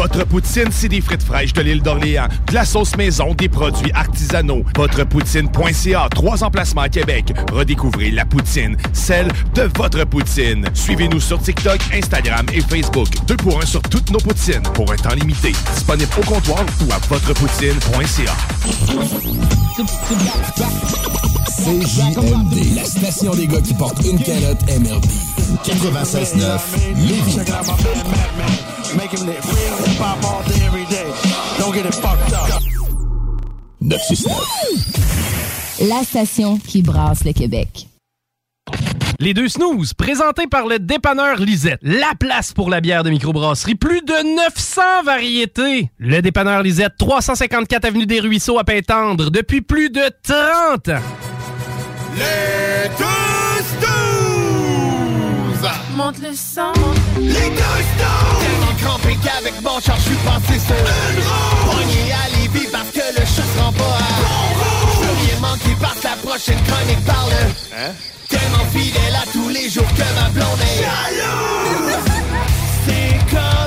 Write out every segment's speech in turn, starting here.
Votre poutine, c'est des frites fraîches de l'île d'Orléans, de la sauce maison, des produits artisanaux. Votrepoutine.ca, trois emplacements à Québec. Redécouvrez la poutine, celle de votre poutine. Suivez-nous sur TikTok, Instagram et Facebook. Deux pour un sur toutes nos poutines, pour un temps limité. Disponible au comptoir ou à votrepoutine.ca. CJMD, la station des gars qui portent une calotte MRB. 96.9, Lévis. Make him live real hip hop all day, every day. Don't get it fucked up. 969. La station qui brasse le Québec. Les deux snooze, présentés par le dépanneur Lisette. La place pour la bière de microbrasserie. Plus de 900 variétés. Le dépanneur Lisette, 354 Avenue des Ruisseaux à Pintendre, depuis plus de 30 ans. Les deux snooze! Monte le sang. Les deux snooze! Passé sur une roue. Pogné à Lévis parce que le chat se rend pas à. Je veux rien manquer parce que la prochaine chronique parle. Hein? Tellement fidèle à tous les jours que ma blonde est. C'est comme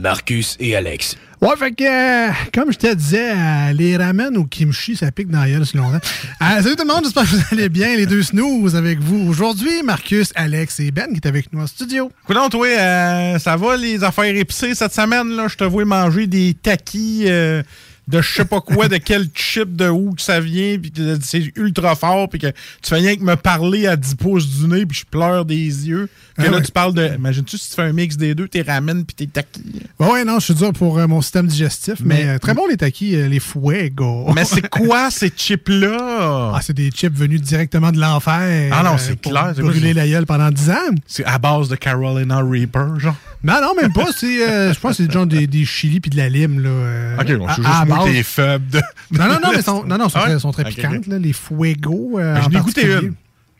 Marcus et Alex. Ouais, fait que, euh, comme je te disais, euh, les ramen ou kimchi, ça pique dans la gueule si longtemps. Euh, salut tout le monde, j'espère que vous allez bien. Les deux snooze avec vous. Aujourd'hui, Marcus, Alex et Ben qui est avec nous en studio. Coudon, toi, euh, ça va les affaires épicées cette semaine? Là? Je te vois manger des taquis euh, de je sais pas quoi, de quel chip, de où que ça vient, puis que c'est ultra fort, puis que tu fais rien que me parler à 10 pouces du nez, puis je pleure des yeux. Puis Ah là, ouais. tu parles de. Imagine-tu si tu fais un mix des deux, tes ramen puis tes taquis. Ouais, ouais, non, je suis dur pour euh, mon système digestif, mais, Mais- euh, très bon les taquis, euh, les fuego. Mais c'est quoi ces chips-là? Ah, c'est des chips venus directement de l'enfer. Ah non, euh, c'est clair, Brûler la gueule pendant 10 ans. C'est à base de Carolina Reaper, genre. Non, non, même pas. Euh, je pense que c'est genre des, des chili puis de la lime. Là, euh, Ok, bon, je suis juste faibles de. Non, non, non, mais sont, non, non, sont, Ah très, sont très piquantes, là, les fuego. euh, Ben, en J'en ai goûté une.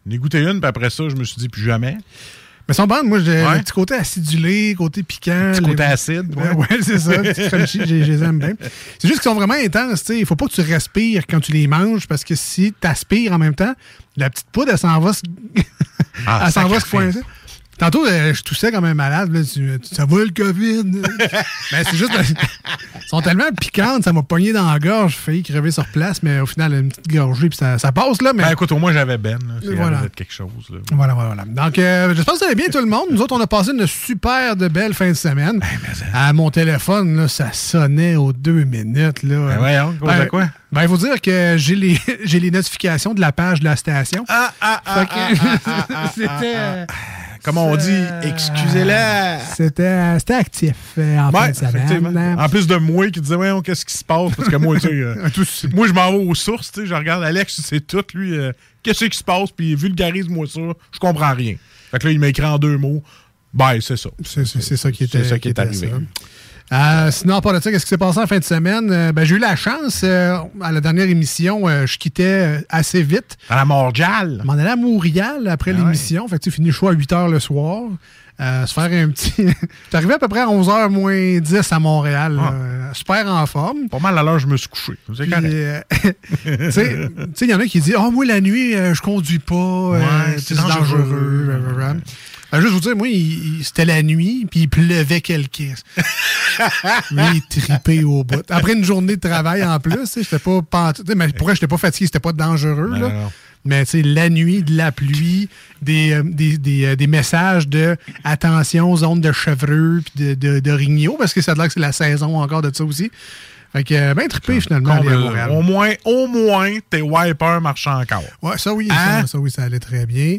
J'en ai goûté une, puis après ça, je me suis dit plus jamais. Mais sont bonnes. Moi, j'ai Ouais. le petit côté acidulé, côté piquant. Petit les- côté acide, Ouais, c'est ça. petit crunchy, je les aime bien. C'est juste qu'ils sont vraiment intenses. tu sais. Il faut pas que tu respires quand tu les manges parce que si tu aspires en même temps, la petite poudre, elle s'en va se, Ah, elle s'en va se coincer. Tantôt, euh, je toussais comme un malade. Là, tu- ça va le COVID? mais c'est juste. Elles sont tellement piquantes, ça m'a pogné dans la gorge. J'ai failli crever sur place, mais au final, une petite gorgée, puis ça, ça passe. là. Mais... Ben écoute, au moins j'avais Ben. C'est Voilà. quelque chose. Là. Voilà, voilà, voilà. Donc, euh, j'espère que vous allez bien, tout le monde. Nous autres, on a passé une super de belle fin de semaine. à mon téléphone, là, ça sonnait aux deux minutes. Là. Ben voyons, cause de quoi? Ben, il faut dire que j'ai les, j'ai les notifications de la page de la station. Ah, ah, ah, que- ah, ah, ah, ah, C'était... ah, ah. Comme on dit, excusez-la. C'était, c'était actif euh, en fin Ouais, de semaine. effectivement. En plus de moi qui disait, ouais, qu'est-ce qui se passe? Parce que moi, tu sais, euh, moi, je m'en vais aux sources, tu sais, je regarde Alex, c'est tout, lui, euh, qu'est-ce qui se passe? Puis vulgarise-moi ça, je comprends rien. Fait que là, il m'a écrit en deux mots. Ben, c'est ça. C'est, ça qui était, C'est ça qui est arrivé. ça. Euh, sinon, part de ça, qu'est-ce qui s'est passé en fin de semaine? Euh, ben, j'ai eu la chance, euh, à la dernière émission, euh, je quittais euh, assez vite. À la Montréal. M'en allais à Montréal après Ah l'émission. Fait que tu sais, fini le show à 8 h le soir. Euh, se faire un petit. À peu près à 11h moins 10 à Montréal. Euh, super en forme. Pas mal à l'heure, je me suis couché. C'est correct. tu sais, il y en a qui disent Ah, moi, la nuit, je conduis pas. Ouais, c'est c'est dangereux. dangereux. Ben, juste vous dire, moi, c'était la nuit, puis il pleuvait quelqu'un. Lui, il tripait au bout. Après une journée de travail en plus, j'étais pas. pantou- Mais pourquoi j'étais pas fatigué? C'était pas dangereux. Non, là. non. Mais tu sais, la nuit, de la pluie, des, euh, des, des, euh, des messages de attention, zone de chevreux, puis de, de, de rignot, parce que ça a l'air que c'est la saison encore de ça aussi. Fait que, euh, ben trippé finalement, aller à Comble- Montréal. au moins, au moins, tes wipers marchent encore. Ouais, ça oui, Hein? ça, ça, oui, ça allait très bien.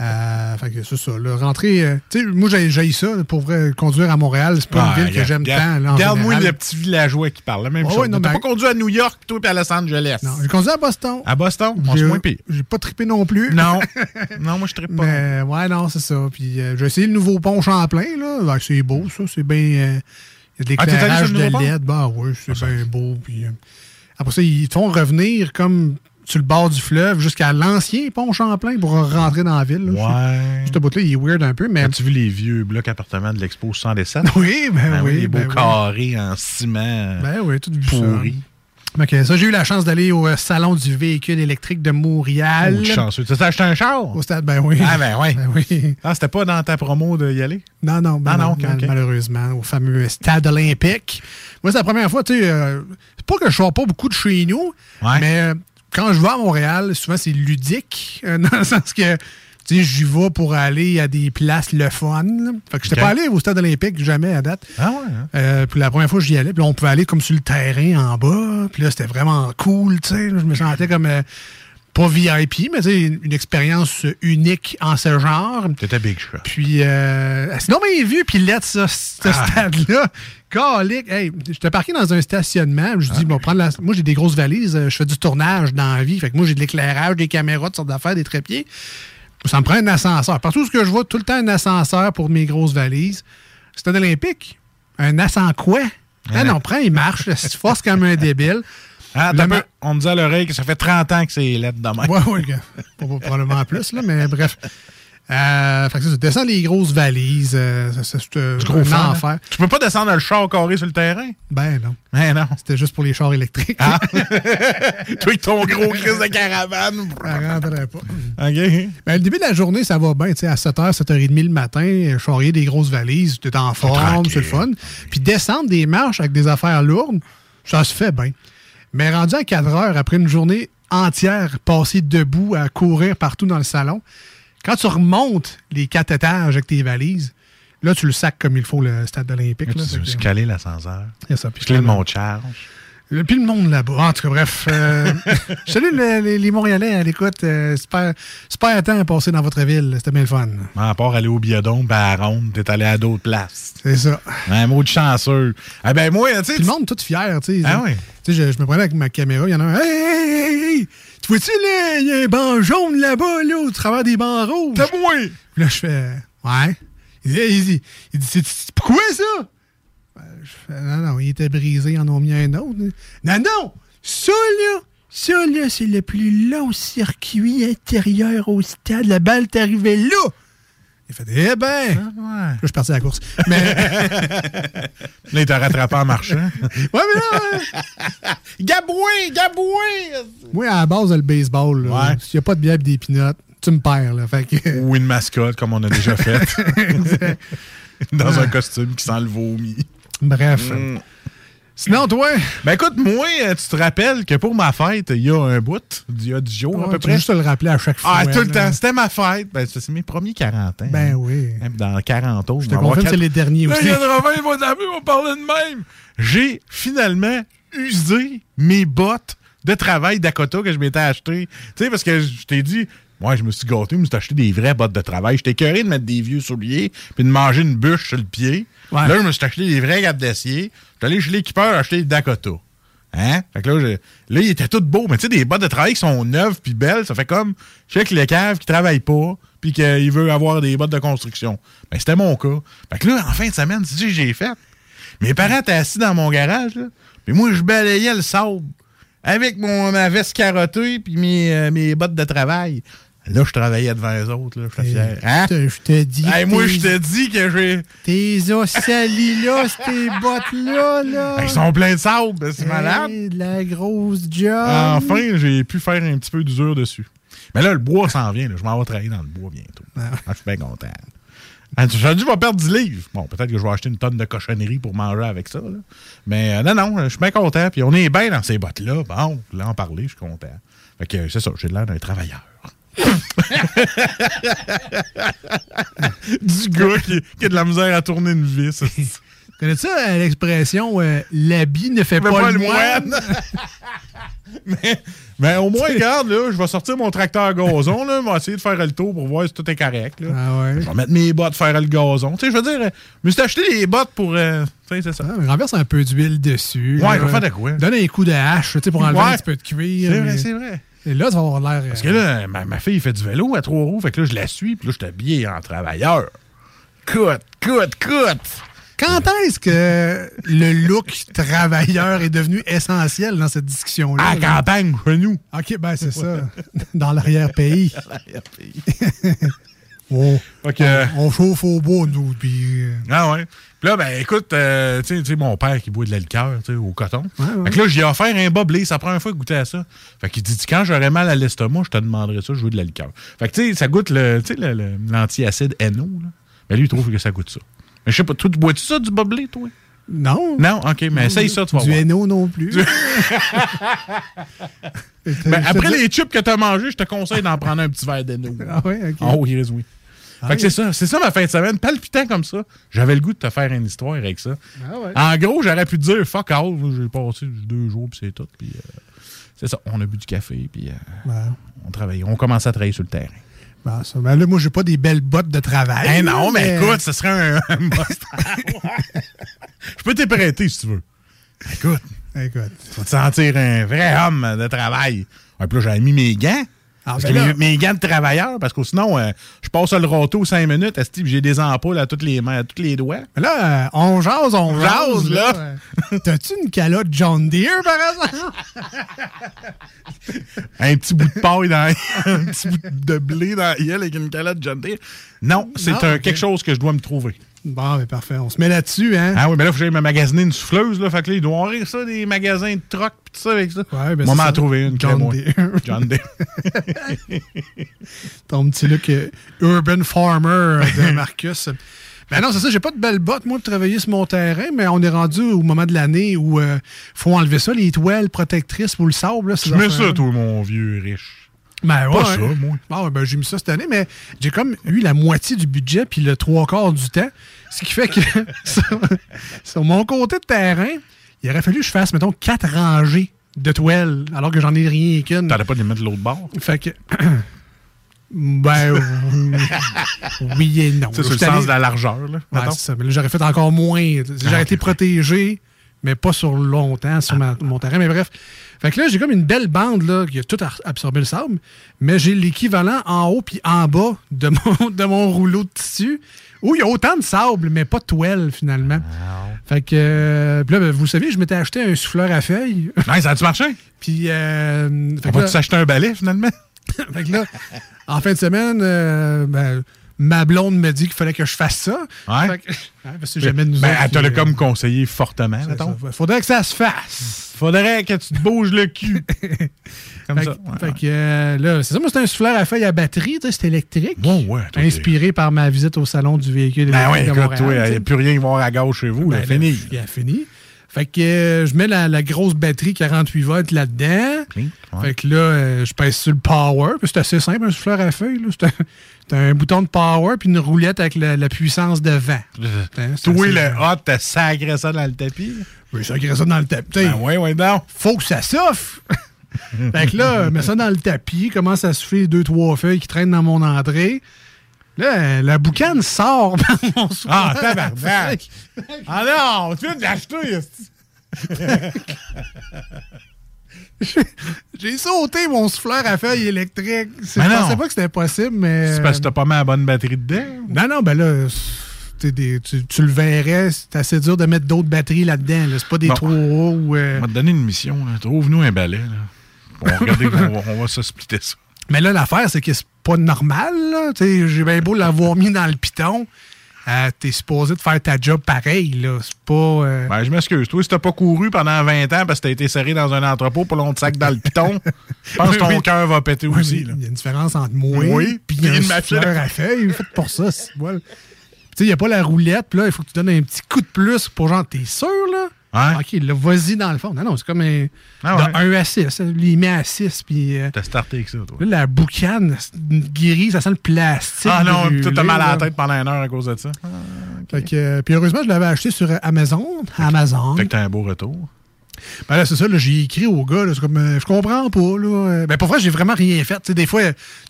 Euh, fait que c'est ça. Le rentrer, euh, tu sais, moi j'ai ça pour vrai, conduire à Montréal, c'est pas Ouais, une ville que j'aime regarde- tant. Regarde-moi général. le petit villageois qui parle, la même Ouais, chose. ouais, non, T'as mais- pas conduit à New York, toi, puis à Los Angeles. Non, j'ai conduit à Boston. À Boston, moi, J'ai- c'est moins pire. J'ai pas trippé non plus. Non. non, moi, je trippe pas. Mais ouais, non, c'est ça. Puis euh, j'ai essayé le nouveau pont Champlain, là. Ouais, c'est beau, ça. C'est bien. euh, Il y a de Ah, l'éclairage de? LED. Bah oui, c'est bien beau. Puis, euh, après ça, ils te font revenir comme sur le bord du fleuve jusqu'à l'ancien pont Champlain pour rentrer dans la ville. là. Ouais. Ce bout-là, il est weird un peu, mais. As-tu vu les vieux blocs appartements de l'Expo 117? Oui, ben Ah oui, Les beaux ben oui. carrés en ciment Ben oui, tout vu ça. pourri. Ok, ça, j'ai eu la chance d'aller au euh, Salon du véhicule électrique de Montréal. Oh, chanceux. Tu t'es acheté un char? Au stade, ben oui. Ah, ben oui. Ben oui. Ah, c'était pas dans ta promo d'y aller? Non, non, ben Ah, non, non, mal- malheureusement, au fameux stade olympique. Moi, c'est la première fois, tu sais, euh, c'est pas que je sors pas beaucoup de chez nous, mais euh, quand je vais à Montréal, souvent c'est ludique, euh, dans le sens que, tu sais, j'y vais pour aller à des places le fun. là. Fait que je Ok. pas allé au stade olympique jamais à date. Ah ouais? hein? Euh, puis la première fois que j'y allais, puis on pouvait aller comme sur le terrain en bas. Puis là, c'était vraiment cool, tu sais. Je me sentais comme, euh, pas VIP, mais une, une expérience unique en ce genre. T'étais big shot. Puis, euh, sinon, mais vu, puis lettre, ça, ce Ah. stade-là. Calique, hey, j'étais parqué dans un stationnement. Je dis, bon, prendre la... moi, j'ai des grosses valises. euh, Je fais du tournage dans la vie. Fait que moi, j'ai de l'éclairage, des caméras, toutes sortes d'affaires, des trépieds. Ça me prend un ascenseur. Partout où je vois, tout le temps un ascenseur pour mes grosses valises. Stade olympique? Un ascenseur quoi? Ah non, prends, il marche. là, Si tu forces comme un débile. Ah, Le peu- on me dit à l'oreille que ça fait 30 ans que c'est lettre de même. Ouais. Pas- pas- probablement plus, là, mais bref. Euh, fait que ça, ça descend les grosses valises. euh, c'est euh, gros un hein? enfer. Tu peux pas descendre le char carré sur le terrain? Ben non. Ben non. C'était juste pour les chars électriques. Ah. Toi avec ton gros crise de caravane. Ça rentrait pas. OK. Ben, le début de la journée, ça va bien. tu À 7h, 7h30 le matin, charrier des grosses valises, tu es en forme, c'est le fun. Puis descendre des marches avec des affaires lourdes, ça se fait bien. Mais rendu à 4 heures, après une journée entière passée debout à courir partout dans le salon, quand tu remontes les quatre étages avec tes valises, là, tu le sacs comme il faut, le stade olympique. là. Tu suis calé l'ascenseur. C'est ça, puis Je mon charge. Et Puis le monde là-bas. En tout cas, bref. euh, le- les, les Montréalais à l'écoute. euh, super, super temps passé dans votre ville. C'était bien le fun. À part aller au biodôme, ben à Ronde, t'es allé à d'autres places. C'est ça. Un mot de chanceux. Ah ben moi, tu sais. Le monde tout fier, tu sais. Ah oui. Tu sais, je, je me prenais avec ma caméra, il y en a un. Hey, hey, hey, hey! Tu vois-tu, là, il y a un banc jaune là-bas, là, au travers des bancs rouges? C'est moi! Puis là, je fais. Ouais. Il dit, il dit, il dit, pourquoi ça? Je fais, non, non, il était brisé, ils en ont mis un autre. Non, non! Ça, là, ça, là, c'est le plus long circuit intérieur au stade. La balle est arrivée là! Il fait, eh ben! Là, je suis parti à la course. Mais. Là, il t'a rattrapé en marchant. Ouais, mais là, Gaboué! Gaboué! moi, à la base, le baseball, là, Ouais. s'il n'y a pas de bière et des pinottes, tu me perds, là. Fait que. Ou une mascotte, comme on a déjà fait. Dans Ouais. un costume qui sent le vomi. Bref. Mm. Sinon, toi? Ben écoute, moi, euh, tu te rappelles que pour ma fête, il y a un bout, il y a 10 jours à peu près. juste te le rappeler à chaque fois. Ah, tout le temps. C'était ma fête. Ben, c'est mes premiers 40 ans. Ben oui. Hein, Dans 40 ans. Je te confirme que c'est les derniers aussi. Il y a 80, ils vont taper, ils vont parler de même. J'ai finalement usé mes bottes de travail Dakota que je m'étais acheté. Tu sais, parce que je t'ai dit, moi, je me suis gâté, je me suis acheté des vraies bottes de travail. J'étais curé de mettre des vieux souliers puis de manger une bûche sur le pied. Là, je me suis acheté des vrais gapes d'acier. J'étais allé chez l'équipeur acheter des Dakota. Hein? Fait que là, je- là, il était tout beau. Mais tu sais, des bottes de travail qui sont neuves puis belles, ça fait comme je sais que le cave qui travaille pas puis qu'il veut avoir des bottes de construction. Ben, c'était mon cas. Fait que là, en fin de semaine, tu sais, j'ai fait. Mes parents étaient assis dans mon garage, là. Puis moi, je balayais le sable avec mon, ma veste carottée puis mes, euh, mes bottes de travail. Là, je travaillais devant les autres. Là. J'étais fier. Hein? Je te- je dis. Hey, moi, je te dis que j'ai. Tes os salis là, tes bottes-là, là. Ils sont pleins de sable, c'est Hey, malade. de la grosse job. Enfin, j'ai pu faire un petit peu d'usure dessus. Mais là, le bois s'en vient. là. Je m'en vais travailler dans le bois bientôt. Ah, je suis bien content. Ah, je vais perdre 10 livres. Bon, peut-être que je vais acheter une tonne de cochonneries pour manger avec ça. là. Mais euh, non, non, je suis bien content. Puis on est bien dans ces bottes-là. Bon, là, en parler, je suis content. Fait que euh, c'est ça, j'ai l'air d'un travailleur. du gars qui, qui a de la misère à tourner une vis. Connais-tu ça, euh, l'expression euh, l'habit ne fait pas, pas le moine? mais, mais au moins, regarde, là, je vais sortir mon tracteur à gazon, là, je vais essayer de faire le tour pour voir si tout est correct. Là. Ah ouais. Je vais mettre mes bottes, faire le gazon. Tu sais, je veux dire, je me suis acheté des bottes pour. euh, tu sais, c'est ça. Ah, renverse un peu d'huile dessus. Ouais, je vais faire de quoi? Donne un coup de hache tu sais, pour enlever Ouais. un petit peu de cuir. C'est vrai, c'est vrai. Et là, ça va avoir l'air. Parce que là, ma, ma fille fait du vélo à trois roues, fait que là, je la suis, puis là, je suis habillé en travailleur. Coute, coute, coute! Quand est-ce que le look travailleur est devenu essentiel dans cette discussion-là? À la campagne, chez nous. OK, ben c'est ça. Dans l'arrière-pays. on, Fait que- on- on chauffe au bois, nous. Puis, euh, Ah ouais. Puis là, ben écoute, euh, tu sais- mon père qui boit de la liqueur tu sais, au coton. Ouais, ouais. Fait que là, j'ai offert un boblé. C'est la première fois goûtais à ça. Fait qu'il dit, quand j'aurais mal à l'estomac, je te demanderais ça, je veux de la liqueur. Fait que tu sais, ça goûte le, tu sais, le- le- l'antiacide NO. Là. Mais lui, il trouve que ça goûte ça. Mais je sais pas, toi, tu bois-tu ça, du boblé, toi? non. Non? OK, mais essaye ça, tu vas Du voir. NO non plus. Ben, après les chips que tu as mangés, je te conseille d'en prendre un petit verre d'NO. Ah ouais, OK. Oh, oui, oui. Fait que c'est ça, c'est ça ma fin de semaine, palpitant comme ça. J'avais le goût de te faire une histoire avec ça. Ah ouais. En gros, j'aurais pu te dire fuck all, j'ai passé deux jours puis c'est tout. Puis euh, c'est ça, on a bu du café puis euh, Ben, on travaillait, on commençait à travailler sur le terrain. ben, ça, ben là, moi, j'ai pas des belles bottes de travail. Eh non, là, mais écoute, ce serait un, un Mustang. Je peux te prêter si tu veux. Écoute, Écoute. tu vas te sentir un vrai homme de travail. Un peu, j'avais mis mes gants. Ah, Parce ben que mes, mes gants de travailleur, parce que sinon, euh, je passe le râteau cinq minutes, esti, puis j'ai des ampoules à toutes les mains, à tous les doigts? Mais là, euh, on jase, on Jase, jase, là. là. T'as-tu une calotte John Deere, par exemple? Un petit bout de paille dans un petit bout de blé dans la avec une calotte John Deere? Non, c'est quelque chose que je dois me trouver. Bon, mais parfait. On se met là-dessus, hein? Ah oui, mais là, il faut que j'aille me magasiner une souffleuse. Là, fait que là, ils doivent ça, des magasins de troc pis tout ça avec ça. Ouais, ben Moi, m'en trouver une. John. Deere. John Deere. Ton petit look euh, urban farmer euh, de Marcus. Ben non, c'est ça, j'ai pas de belles bottes, moi, pour travailler sur mon terrain, mais on est rendu au moment de l'année où il faut enlever ça, les toiles protectrices pour le sable. Là, Tu mets ça, toi, mon vieux riche. Ben Pas ouais. ça, moi. Bon, ben, j'ai mis ça cette année, mais j'ai comme eu la moitié du budget puis le trois quarts du temps. Ce qui fait que sur, sur mon côté de terrain, il aurait fallu que je fasse, mettons, quatre rangées de toiles, alors que j'en ai rien qu'une. T'aurais pas de les mettre de l'autre bord? Fait que. ben. euh, oui et non. C'est sur le sens de la largeur, là. Ouais, ça. Mais là, j'aurais fait encore moins. J'aurais Ah, été protégé, mais pas sur longtemps sur ma- mon terrain. Mais bref. Fait que là, j'ai comme une belle bande là, qui a tout absorbé le sable, mais j'ai l'équivalent en haut puis en bas de mon, de mon rouleau de tissu où il y a autant de sable, mais pas de toile finalement. Fait que, euh, puis là, ben, vous savez, je m'étais acheté un souffleur à feuilles. Ouais, ça a-tu marché? puis, euh, On que va là- s'acheter un balai, finalement? fait que là, en fin de semaine, euh, ben, ma blonde me dit qu'il fallait que je fasse ça. Ouais. Que- hein, parce que jamais de nous Ben, autres elle te l'a comme euh, conseillé fortement, mettons. ça. Faudrait que ça se fasse. Faudrait que tu te bouges le cul. comme Fait, ça. que- fait que, euh, là, c'est ça, moi, c'est un souffleur à feuilles à batterie, tu sais, c'est électrique. Ouais, ouais. toi, Inspiré par ma visite au salon du véhicule Ben oui, écoute, il n'y a plus rien avoir à gauche chez vous. Ben, là, fini. Il a fini. Fait que euh, je mets la, la grosse batterie 48 volts là-dedans. ouais. Fait que là, euh, je pèse sur le power. Puis c'est assez simple, un souffleur à feuilles. là. C'est un, bouton de power puis une roulette avec la, la puissance de vent. Hein, Toi, assez- le hot, t'as sacré ça dans le tapis? Oui, ça crée ça dans le tapis. Ben ouais, ouais, non. Faut que ça souffle. fait que là, mets ça dans le tapis, commence à souffler deux, trois feuilles qui traînent dans mon entrée. Là, la boucane sort par mon souffleur. Ah, tabarnak. Ah non, tu viens de l'acheter. J'ai sauté mon souffleur à feuilles électrique. Ben Je non. pensais pas que c'était possible, mais. C'est parce que t'as pas mis la bonne batterie dedans. Non, non, ben là, des- tu, tu le verrais, c'est assez dur de mettre d'autres batteries là-dedans. là. C'est pas des Bon. trous hauts euh, On va te donner une mission. Trouve-nous un balai. Là. On va regarder va, on va se splitter ça. Mais là, l'affaire, c'est que c'est pas normal. J'ai bien beau l'avoir mis dans le piton. Euh, T'es supposé de faire ta job pareil. là. C'est pas. euh, Ben, je m'excuse. Toi, si t'as pas couru pendant 20 ans parce que t'as été serré dans un entrepôt pour l'on te sac dans le piton, je pense que ton Oui. cœur va péter aussi. Il y a une différence entre moi Oui, puis puis un une machine. à feuilles fait pour ça. c'est- voilà. Puis Tu sais, il n'y a pas la roulette, puis là, il faut que tu donnes un petit coup de plus pour genre, t'es sûr, là? OK, là, vas-y dans le fond. Non, non, c'est comme un. Ah de ouais. 1 à 6. Il met à 6, puis. euh, T'as starté avec ça, toi. là, la boucane guérie, ça sent le plastique. Ah non, brûlé, t'as mal à la tête pendant une heure à cause de ça. Fait que, euh, puis heureusement, je l'avais acheté sur Amazon. Amazon. Fait que t'as un beau retour. Ben là, c'est ça, là, j'ai écrit au gars, c'est comme, euh, je comprends pas, là. Euh, Ben, pour vrai, j'ai vraiment rien fait. Des fois,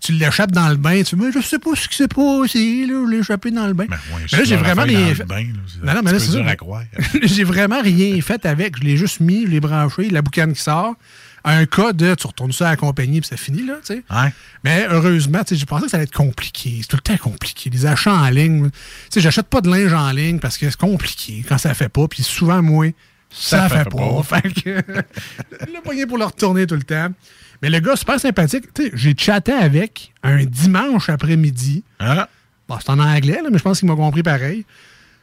tu l'échappes dans le bain, tu dis, mais je sais pas ce qui s'est passé, là, je l'ai échappé dans le bain. ouais, mais là, j'ai vraiment rien fait. bain, là, c'est non, non, mais là, c'est ça. j'ai vraiment rien fait avec. Je l'ai juste mis, je l'ai branché, la boucane qui sort. Un cas de, tu retournes ça à la compagnie, puis c'est fini, là, tu sais. Mais heureusement, tu sais, je pensais que ça allait être compliqué. C'est tout le temps compliqué. Les achats en ligne, tu sais, j'achète pas de linge en ligne parce que c'est compliqué quand ça fait pas. Puis souvent, moi, ça, fait, pas. Fait que le moyen pour le retourner tout le temps. Mais le gars, super sympathique. Tu sais, j'ai chatté avec un dimanche après-midi. Bon, c'est en anglais, là, mais je pense qu'il m'a compris pareil.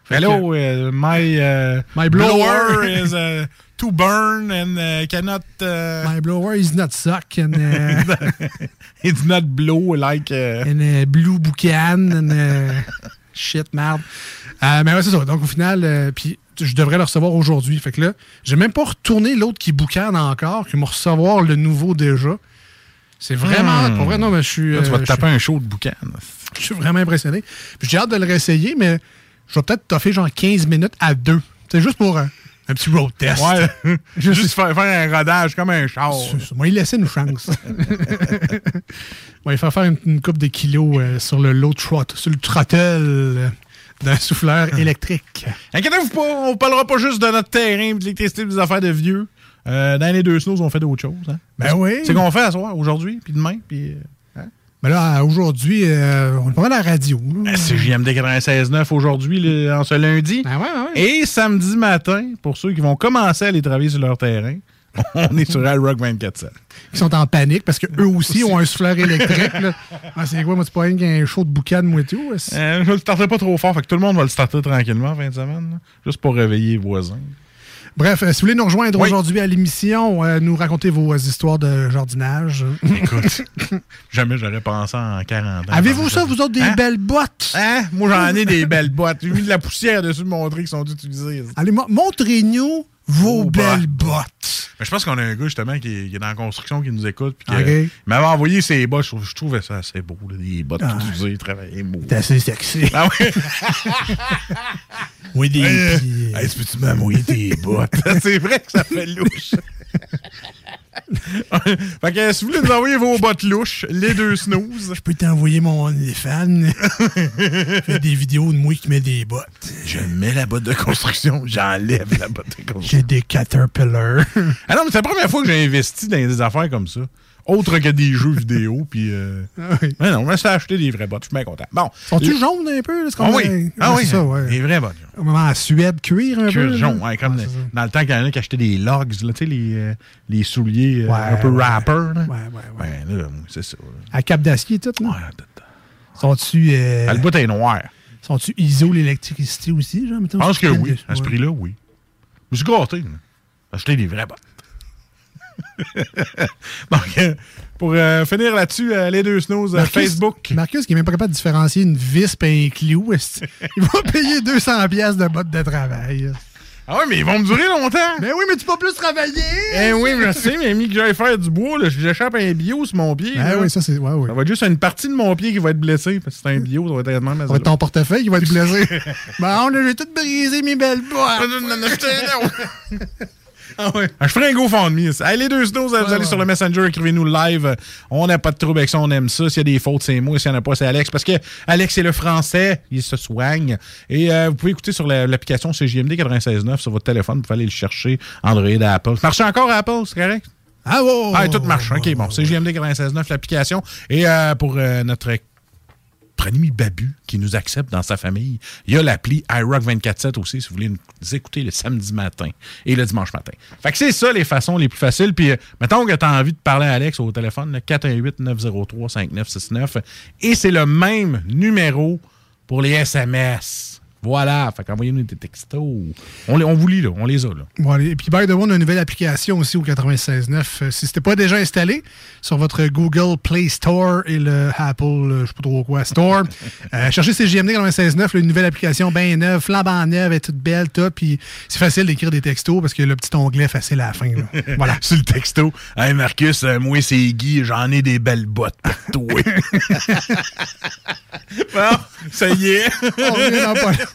Fait Hello, uh, my, uh, My blower. is uh, to burn and uh, cannot. Uh, My blower is not suck and, uh, it's not blow like. Uh, and blue boucan and uh, shit, merde. Euh, mais ouais, c'est ça. Donc, au final, euh, puis je devrais le recevoir aujourd'hui. Fait que là, j'ai même pas retourné l'autre qui boucane encore, qui m'a recevoir le nouveau déjà. C'est vraiment. Hmm. Pour vrai, non, mais je suis. Là, tu vas euh, te taper suis- un show de boucan. Je suis vraiment impressionné. Puis j'ai hâte de le réessayer, mais je vais peut-être toffer genre 15 minutes à deux. C'est juste pour un, un petit road test. Ouais. Juste, faire, faire un rodage comme un char. Moi, il laisser une chance. On va lui faire une, une coupe de kilos euh, sur le low trot, sur le throttle euh, d'un souffleur électrique. Inquiétez-vous pas, on parlera pas juste de notre terrain, de l'électricité, des affaires de vieux. Euh, dans les deux snows, on fait d'autres choses. Hein? Ben oui. C'est qu'on fait à soir, aujourd'hui, puis demain, puis. euh, Mais là, aujourd'hui, euh, on est pas mal à la radio. Ben, C'est JMD 96.9 aujourd'hui, en ce lundi. Et samedi matin, pour ceux qui vont commencer à aller travailler sur leur terrain, on est sur Rock 24 Ils sont en panique parce qu'eux aussi ont un souffleur électrique. Ah, c'est quoi, moi, c'est pas rien qu'un show de boucan de tout. Euh, je le starterai pas trop fort, fait que tout le monde va le starter tranquillement en fin de semaine, là, juste pour réveiller les voisins. Bref, euh, si vous voulez nous rejoindre Oui. aujourd'hui à l'émission, euh, nous raconter vos histoires de jardinage. Écoute, jamais j'aurais pensé en 40 ans. Avez-vous ça, vous autres, des Hein? belles bottes? Hein? Moi, j'en ai des belles boîtes. J'ai mis de la poussière dessus pour montrer qu'ils sont utilisés. Allez, mo- montrez-nous vos belles bottes. Mais je pense qu'on a un gars justement qui est, qui est dans la construction qui nous écoute. Puis qui, Ok. euh, il m'avait envoyé ses bottes. Je, trouvais ça assez beau. là, des bottes Ah. tout usées, travaillées beau. C'est assez sexy. Ah oui? Oui, des tes bottes? C'est vrai que ça fait louche. fait que si vous voulez nous envoyer vos bottes louches, les deux snooze. Je peux t'envoyer mon OnlyFans. Fais des vidéos de moi qui met des bottes. Je mets la botte de construction, j'enlève la botte de construction. J'ai des Caterpillar. Ah non, mais c'est la première fois que j'ai investi dans des affaires comme ça. Autre que des jeux vidéo, puis... Euh... Mais non, me suis acheté des vraies bottes, je suis bien content. Bon. Sont-tu Le- jaunes un peu? Ah oui, ah Ouais, oui, ça, ouais. des vraies bottes. Comme en Suède, cuir un peu. Cuir là? jaune, ouais, comme Ouais, dans le temps qu'il y en a qui achetaient des logs, là, tu sais, les, euh, les souliers euh, Ouais, un peu ouais. rapper. Là. Ouais, ouais, ouais. Ben, c'est ça. là. À cap d'acier, tout, là? Sont-tu. euh, Ah, le bout est noir. Sont-tu ISO l'électricité aussi, Je pense que oui. À ce ouais. prix-là, oui. Je me suis gâté. acheté des vraies bottes. Donc, euh, pour euh, finir là-dessus, euh, les deux snows, euh, Marcus- Facebook. Marcus, qui est même pas capable de différencier une vis et un clou, il va payer 200$ piastres de bottes de travail. Ah oui, mais ils vont me durer longtemps. Mais oui, mais tu peux plus travailler! Eh oui, je sais, mais mis que j'aille faire du bois, là, j'échappe un bio sur mon pied. Ah là. oui, ça c'est. Ouais, ouais. Ça va être juste une partie de mon pied qui va être blessée, parce que c'est un bio, ça va être Ça va être ton portefeuille qui va être blessé. bon, là, j'ai tout brisé mes belles bottes. Ah ouais. Je ferai un GoFundMe. Allez, les deux snows, vous allez sur le Messenger, écrivez-nous live. On n'a pas de trouble avec ça, on aime ça. S'il y a des fautes, c'est moi. S'il n'y en a pas, c'est Alex. Parce que Alex, c'est le français, il se soigne. Et euh, vous pouvez écouter sur la- l'application CJMD 96.9 sur votre téléphone. Vous pouvez aller le chercher, Android, Apple. Ça marche encore à Apple, c'est correct? Ah, ouais, Ah, tout marche. OK, bon, c'est JMD 96.9, l'application. Et euh, pour euh, notre Prenez Babu qui nous accepte dans sa famille. Il y a l'appli iRock 24-7 aussi si vous voulez nous écouter le samedi matin et le dimanche matin. Fait que c'est ça les façons les plus faciles. Puis euh, mettons que tu as envie de parler à Alex au téléphone, 418-903-5969. Et c'est le même numéro pour les SMS. Voilà, fait qu'envoyez-nous des textos. On, les- on vous lit, là. On les a, là. Bon, et puis, by the way, on a une nouvelle application aussi au 96.9. Euh, Si c'était pas déjà installé sur votre Google Play Store et le Apple, euh, je sais pas trop quoi, Store, euh, cherchez CGMD 96.9, là, une nouvelle application bien neuve, flambant neuve, elle est toute belle, tout. Puis c'est facile d'écrire des textos parce que le petit onglet facile à la fin. là. Voilà. Sur le texto. Hey Marcus, euh, moi c'est Guy, j'en ai des belles bottes pour toi. bon, ça y est. On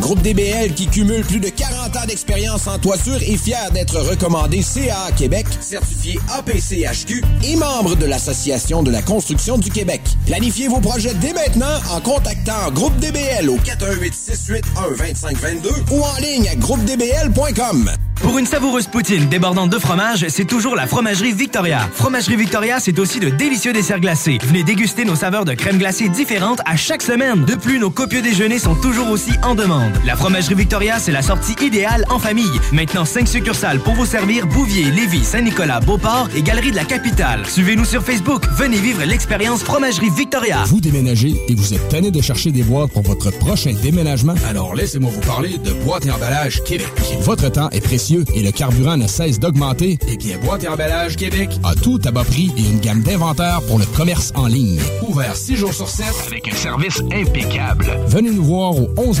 Groupe DBL qui cumule plus de 40 ans d'expérience en toiture est fier d'être recommandé CA Québec, certifié APCHQ et membre de l'Association de la construction du Québec. Planifiez vos projets dès maintenant en contactant Groupe DBL au 418-681-2522 ou en ligne à groupedbl.com. Pour une savoureuse poutine débordante de fromage, c'est toujours la Fromagerie Victoria. Fromagerie Victoria, c'est aussi de délicieux desserts glacés. Venez déguster nos saveurs de crème glacée différentes à chaque semaine. De plus, nos copieux déjeuners sont toujours aussi en demande. La Fromagerie Victoria, c'est la sortie idéale en famille. Maintenant, 5 succursales pour vous servir Bouvier, Lévis, Saint-Nicolas, Beauport et Galerie de la Capitale. Suivez-nous sur Facebook. Venez vivre l'expérience Fromagerie Victoria. Vous déménagez et vous êtes tanné de chercher des boîtes pour votre prochain déménagement? Alors laissez-moi vous parler de Boîte et Emballage Québec. Votre temps est précieux et le carburant ne cesse d'augmenter. Eh bien, Boîte et Emballage Québec a tout à bas prix et une gamme d'inventaires pour le commerce en ligne. Ouvert 6 jours sur 7 Avec un service impeccable. Venez nous voir au 11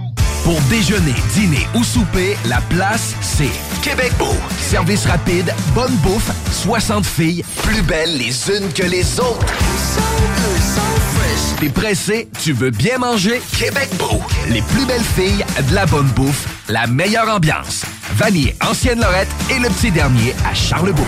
Pour déjeuner, dîner ou souper, la place, c'est Québec Beau. Service rapide, bonne bouffe, 60 filles, plus belles les unes que les autres. T'es pressé, tu veux bien manger? Québec Beau. Les plus belles filles, de la bonne bouffe, la meilleure ambiance. Vanier, Ancienne Lorette et le petit dernier à Charlebourg.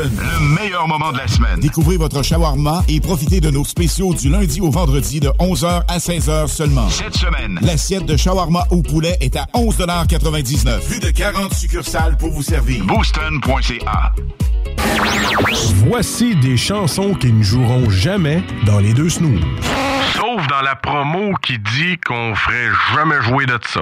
Le meilleur moment de la semaine. Découvrez votre shawarma et profitez de nos spéciaux du lundi au vendredi de 11h à 16h seulement. Cette semaine, L'assiette de shawarma au poulet est à 11,99 Plus de 40 succursales pour vous servir. booston.ca. Voici des chansons qui ne joueront jamais dans les deux snooze. Sauf dans la promo qui dit qu'on ferait jamais jouer de ça.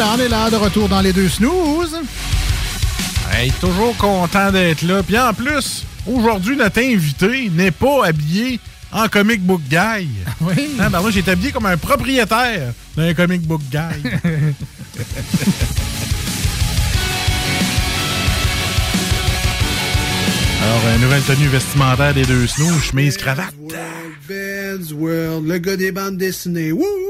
Là, on est là, de retour dans les deux snooze. Hey, toujours content d'être là. Puis en plus, aujourd'hui, notre invité n'est pas habillé en comic book guy. Oui. Hein, ben moi, j'ai été habillé comme un propriétaire d'un comic book guy. Alors, une nouvelle tenue vestimentaire des deux snooze, chemise, cravate. Ben's World, le gars des bandes dessinées. Wouh!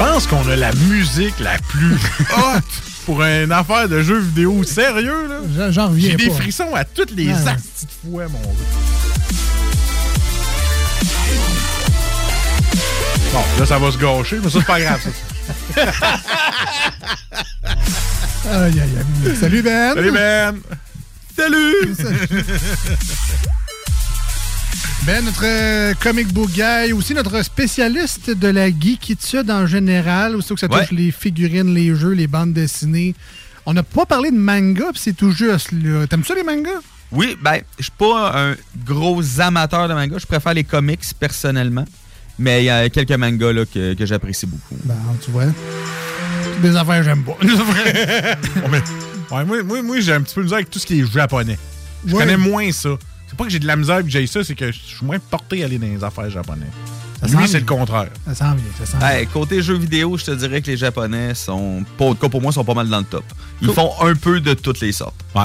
Pense qu'on a la musique la plus hot pour une affaire de jeu vidéo sérieux. là. J'en reviens J'ai des pas. frissons à toutes les astis de fois, mon gars. Bon, là, ça va se gâcher, mais ça, c'est pas grave, ça. Aïe, aïe, aïe. Salut, Ben. Salut, Ben. Salut. Ben, notre euh, comic book guy, aussi notre spécialiste de la geekitude en général, aussi que ça touche Ouais. les figurines, les jeux, les bandes dessinées. On n'a pas parlé de manga, puis c'est tout juste là. T'aimes ça les mangas? Oui, ben, je suis pas un gros amateur de manga. Je préfère les comics personnellement. Mais il y a quelques mangas là, que, que j'apprécie beaucoup. Ben, tu vois. Des affaires, j'aime pas. Ouais, mais- ouais, moi, moi, moi, j'ai un petit peu de misère avec tout ce qui est japonais. Je Ouais. connais moins ça. C'est pas que j'ai de la misère et que j'ai ça, c'est que je suis moins porté à aller dans les affaires japonaises. Ça Lui, c'est le contraire. Ça s'en vient, ça s'en vient. Hey, côté jeux vidéo, je te dirais que les Japonais sont, pas, en tout cas pour moi, sont pas mal dans le top. Ils font un peu de toutes les sortes. Ouais.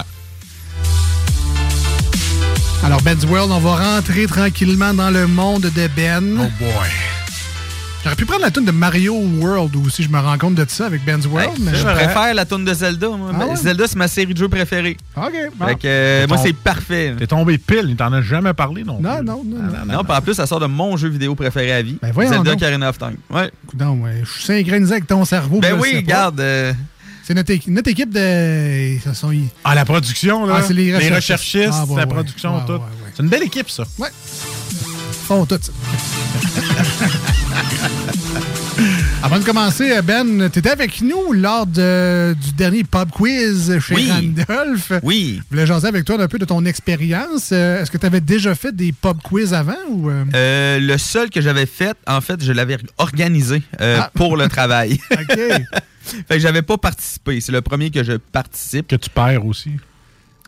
Alors, Ben's World, on va rentrer tranquillement dans le monde de Ben. Oh boy. J'aurais pu prendre la tune de Mario World aussi, je me rends compte de ça avec Ben's World. mais Je préfère la tourne de Zelda. moi. Ah ouais? Zelda, c'est ma série de jeux préférée. OK. bon. Fait que, euh, moi, c'est parfait. T'es tombé pile, il t'en a jamais parlé non Non, plus. non, non. non. Non, puis en plus, ça sort de mon jeu vidéo préféré à vie. Ben voyons Zelda donc. Ocarina of Time. Ouais. Non, ouais, je suis synchronisé avec ton cerveau. Ben oui, regarde. euh, C'est notre, équi- notre équipe de. Ça sont... ils- Ah, la production, là. Ah, c'est les recherchistes. recherchistes, Ah, la ouais. production, Ouais, tout. ouais, ouais. C'est une belle équipe, ça. Ouais. Ils font tout ça. Avant de commencer, Ben, tu étais avec nous lors de- du dernier pub quiz chez Oui. Randolph. Oui. Je voulais jaser avec toi un peu de ton expérience. Euh, Est-ce que tu avais déjà fait des pub quiz avant ou. euh? euh, le seul que j'avais fait, en fait, je l'avais organisé euh, Ah. pour le travail. OK. fait que j'avais pas participé. C'est le premier que je participe. Que tu perds aussi.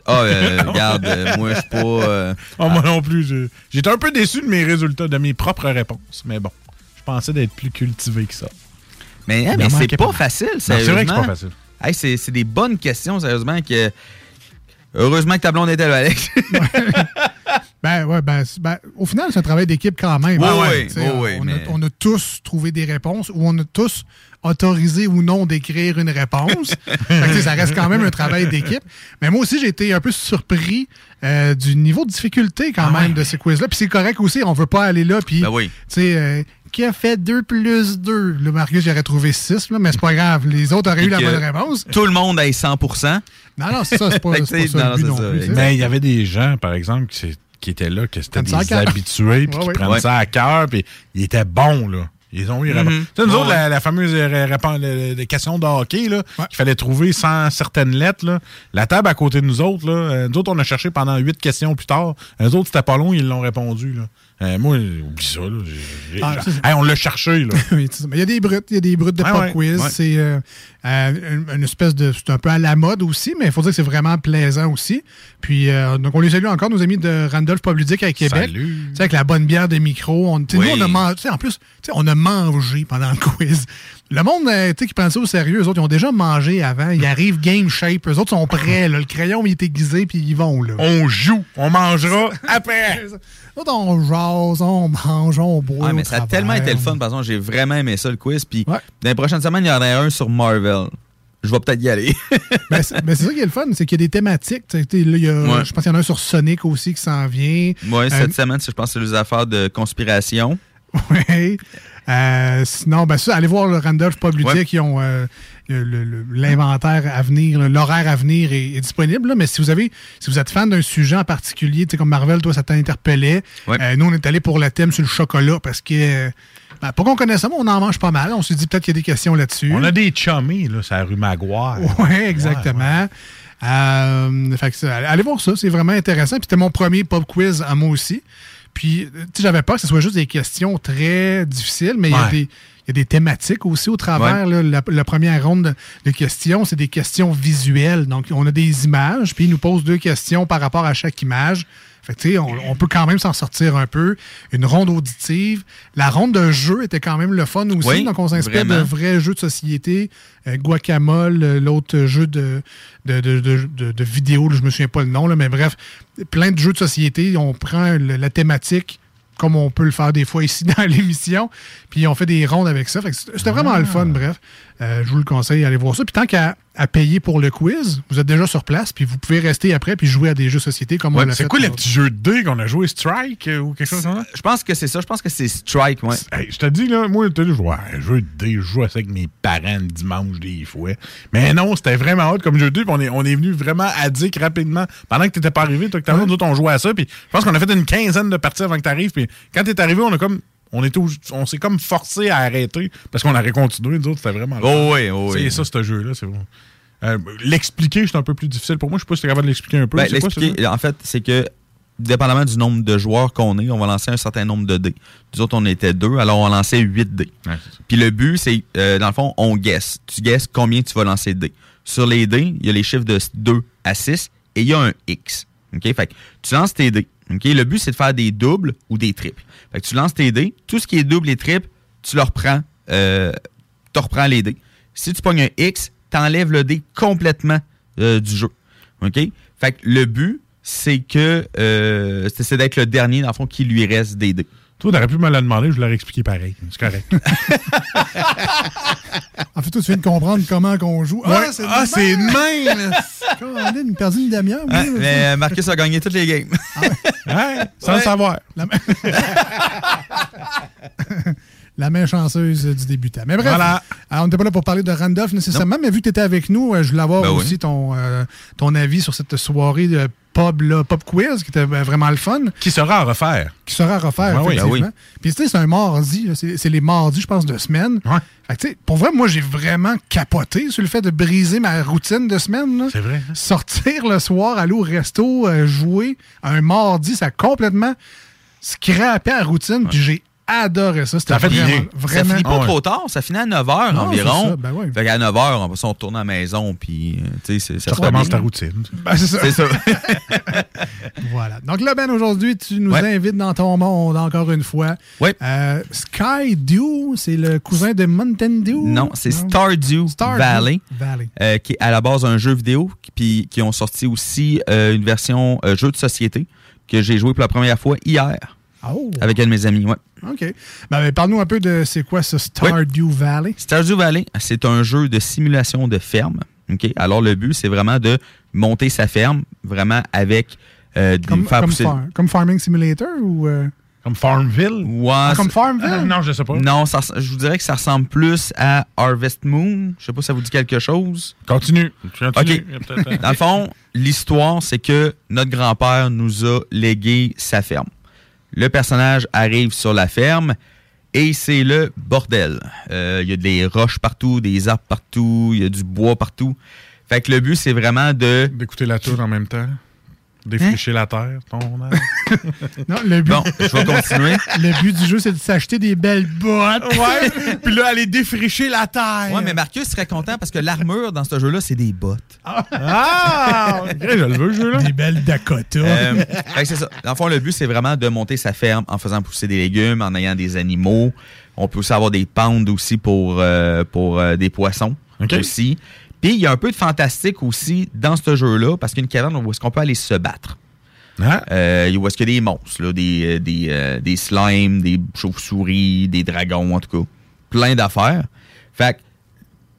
Ah, euh, regarde, euh, moi, je suis pas. euh, Ah, moi non plus. J'étais un peu déçu de mes résultats, de mes propres réponses. Mais bon, pensais d'être plus cultivé que ça. Mais, hein, mais c'est pas pas. facile, c'est vrai que c'est pas facile. Hey, c'est des bonnes questions, sérieusement. que Heureusement que ta blonde était là, Alex. Ben, ouais, ben, ben, au final, c'est un travail d'équipe quand même. Oui, hein. on, a, mais- on a tous trouvé des réponses ou on a tous autorisé ou non d'écrire une réponse. Fait que, ça reste quand même un travail d'équipe. Mais moi aussi, j'ai été un peu surpris euh, du niveau de difficulté quand Ah même de ces quiz-là. Puis c'est correct aussi, on veut pas aller là. Puis, Ben oui. tu sais, euh, qui a fait 2 plus 2? Le Marcus, j'aurais trouvé 6, mais c'est pas grave. Les autres auraient eu la bonne réponse. Tout le monde ait 100 Non, non, c'est ça, c'est pas, pas ça non, le but non ça, plus. Mais il y avait des gens, par exemple, qui, qui étaient là, ça à des habitués, puis Ouais, qui Ouais. ça à cœur, puis ils étaient bons, là. Ils ont eu. Tu sais, nous Ouais, autres, la, la fameuse de question de hockey, là, qu'il fallait trouver sans certaines lettres, là. la table à côté de nous autres, là, euh, nous autres, on a cherché pendant huit questions plus tard. Eux autres, c'était pas long, ils l'ont répondu. Là. Euh, moi, oublie ça. Là. Ah, Hey, on l'a cherché. Là. Oui. Mais il y a des brutes, il y a des brutes de pop ouais, quiz. ouais. C'est euh, euh, une, espèce de. C'est un peu à la mode aussi, mais il faut dire que c'est vraiment plaisant aussi. Puis, euh, donc, on les salue encore, nos amis de Randolph Pub Ludique à Québec. Salut. Avec la bonne bière de micro. On, Oui. Nous, on a mangé. tu sais, En plus, on a mangé pendant le quiz. Le monde euh, tu sais, qui prend ça au sérieux, eux autres, ils ont déjà mangé avant. Ils arrivent game shape. Eux autres sont prêts. là. Le crayon, il est aiguisé, puis ils vont. Là. On joue, on mangera après. Autres, on jase, on mange, on boit. Ouais, mais au ça a tellement été le fun, par exemple, j'ai vraiment aimé ça, le quiz. Puis, dans les prochaines semaines, il y en a un sur Marvel. Je vais peut-être y aller. Ben, c'est ben, c'est ça qui est le fun, c'est qu'il y a des thématiques. Là, il y a- Ouais. Je pense qu'il y en a un sur Sonic aussi qui s'en vient. Euh, cette semaine, c'est- je pense que c'est les affaires de conspiration. Oui. Euh, sinon, ben ça, allez voir le Randolph Pub Ludique, qui ont euh, l'inventaire à venir, l'horaire à venir est, est disponible. là. mais si vous avez, si vous êtes fan d'un sujet en particulier, tu sais, comme Marvel, toi, ça t'interpellait. Ouais. Euh, nous, on est allé pour le thème sur le chocolat parce que, ben, pas qu'on connaisse ça, mais on en mange pas mal. On s'est dit peut-être qu'il y a des questions là-dessus. On a des chummies, là, c'est la rue Maguire. Oui, exactement. Fait que ça, allez voir ça, c'est vraiment intéressant. Puis c'était mon premier pub quiz à moi aussi. Puis, euh, tu sais, j'avais peur que ce soit juste des questions très difficiles, mais il y a des- il y, a des thématiques aussi au travers. Ouais. là. la, la première ronde de, de questions, c'est des questions visuelles. Donc, on a des images, puis ils nous posent deux questions par rapport à chaque image. Fait que, tu sais, on, on peut quand même s'en sortir un peu. Une ronde auditive. La ronde de jeu était quand même le fun aussi. Oui, donc, on s'inspire de vrais jeux de société. Euh, Guacamole, euh, l'autre jeu de, de, de, de, vidéo, là, je me souviens pas le nom, là, mais bref, plein de jeux de société. On prend le- la thématique comme on peut le faire des fois ici dans l'émission, puis on fait des rondes avec ça. C'était vraiment le fun, bref. Euh, je vous le conseille, allez voir ça. Puis tant qu'à à payer pour le quiz, vous êtes déjà sur place, puis vous pouvez rester après puis jouer à des jeux de société comme on Ouais, l'a c'est fait quoi le petit jeu de dés qu'on a joué, Strike euh, ou quelque chose? Comme ça? Je pense que c'est ça. Je pense que c'est Strike, ouais. Hey, je te dis, là, moi, je joue à un jeu de dés, je joue avec mes parents le dimanche des fois. Mais non, c'était vraiment hot comme jeu de dés, puis on est, on est venu vraiment addict rapidement. Pendant que t'étais pas arrivé, toi, que t'avais, nous autres, on jouait à ça, puis je pense qu'on a fait une quinzaine de parties avant que t'arrives, puis quand t'es arrivé, on a comme. On, était on s'est comme forcé à arrêter parce qu'on aurait continué, nous autres, c'était vraiment. Oh oui, oh oui. C'est ça, ce jeu-là, c'est bon. Euh, l'expliquer, c'est un peu plus difficile pour moi. Je sais pas si t'es capable de l'expliquer un peu. Ben, l'expliquer, en fait, c'est que, dépendamment du nombre de joueurs qu'on est, on va lancer un certain nombre de dés. Nous autres, on était deux, alors on lançait huit dés. Puis le but, c'est, euh, dans le fond, on guesse. Tu guesses combien tu vas lancer de dés. Sur les dés, il y a les chiffres de 2 à 6 et il y a un X. OK? Fait que tu lances tes dés. OK? Le but, c'est de faire des doubles ou des triples. Fait que tu lances tes dés. Tout ce qui est double et triple, tu leur prends, euh, tu reprends les dés. Si tu pognes un X, t'enlèves le dé complètement euh, du jeu. OK? Fait que le but, c'est que euh, c'est d'être le dernier, dans le fond, qui lui reste des dés. Toi, t'aurais pu me le demander, je l'aurais expliqué pareil. C'est correct. En fait, toi, tu viens de comprendre comment qu'on joue. Ouais. Ah, c'est de même! Colin, une perdu une demi-heure. mais euh, Marcus a gagné toutes les games. Ouais, sans le savoir. La main... La main chanceuse du débutant. Mais bref, Voilà. alors, on n'était pas là pour parler de Randolph nécessairement, mais vu que tu étais avec nous, euh, je voulais avoir Ben aussi oui. ton, euh, ton avis sur cette soirée de pub, là, pub quiz qui était euh, vraiment le fun. Qui sera à refaire. Qui sera à refaire, Ben oui, ben Puis tu sais, c'est un mardi, c'est les mardis, je pense, de semaine. Fait sais, pour vrai, moi, j'ai vraiment capoté sur le fait de briser ma routine de semaine. C'est vrai. hein? Sortir le soir, aller au resto, euh, jouer un mardi, ça a complètement scrappé la routine, puis j'ai adoré ça. C'était Ça fait vraiment, bien. vraiment... Ça finit pas Ah ouais. trop tard, ça finit à 9h Non, environ. c'est ça, ben ouais. Fait qu'à 9h, on va se retourner à la maison, puis euh, tu sais, c'est- ça bien. ta routine. Ben, c'est ça. C'est ça. Voilà. Donc là, Ben, aujourd'hui, tu nous Ouais. invites dans ton monde encore une fois. Ouais. Euh, Sky Dew, c'est le cousin de Mountain Dew? Non, c'est Stardew Stardew Valley, Valley. euh, qui est à la base un jeu vidéo, puis qui ont sorti aussi euh, une version euh, jeu de société que j'ai joué pour la première fois hier Oh. avec un de mes amis. Ouais. OK. Ben, ben, Parle-nous un peu de c'est quoi ce Stardew Valley? Stardew Valley, c'est un jeu de simulation de ferme. OK? Alors, le but, c'est vraiment de monter sa ferme, vraiment avec euh, des Comme, faire comme, pousser- far- comme Farming Simulator ou. euh, Comme Farmville? Ouais, Ah, comme Farmville? Ah, non, je sais pas. Non, ça je vous dirais que ça ressemble plus à Harvest Moon. Je sais pas si ça vous dit quelque chose. Continue. Continue. OK. Il y a peut-être un- Dans le fond, l'histoire, c'est que notre grand-père nous a légué sa ferme. Le personnage arrive sur la ferme et c'est le bordel. Euh, Il y a des roches partout, des arbres partout, il y a du bois partout. Fait que le but, c'est vraiment de... D'écouter la tour en même temps. Défricher la terre, ton. Non, le but, Bon, je vais continuer. le but du jeu, c'est de s'acheter des belles bottes. Ouais. Puis là, aller défricher la terre. Ouais, mais Marcus serait content parce que l'armure dans ce jeu-là, c'est des bottes. Ah! Ok, je le veux, ce jeu-là. Des belles Dakota. Euh, c'est ça. Dans le fond, le but, c'est vraiment de monter sa ferme en faisant pousser des légumes, en ayant des animaux. On peut aussi avoir des pounds aussi pour, euh, pour euh, des poissons OK. aussi. Puis, il y a un peu de fantastique aussi dans ce jeu-là, parce qu'il y a une caverne où est-ce qu'on peut aller se battre. Ah. Euh, où est-ce qu'il y a des monstres, là, des, euh, des, euh, des slimes, des chauves-souris, des dragons, en tout cas. Plein d'affaires. Fait que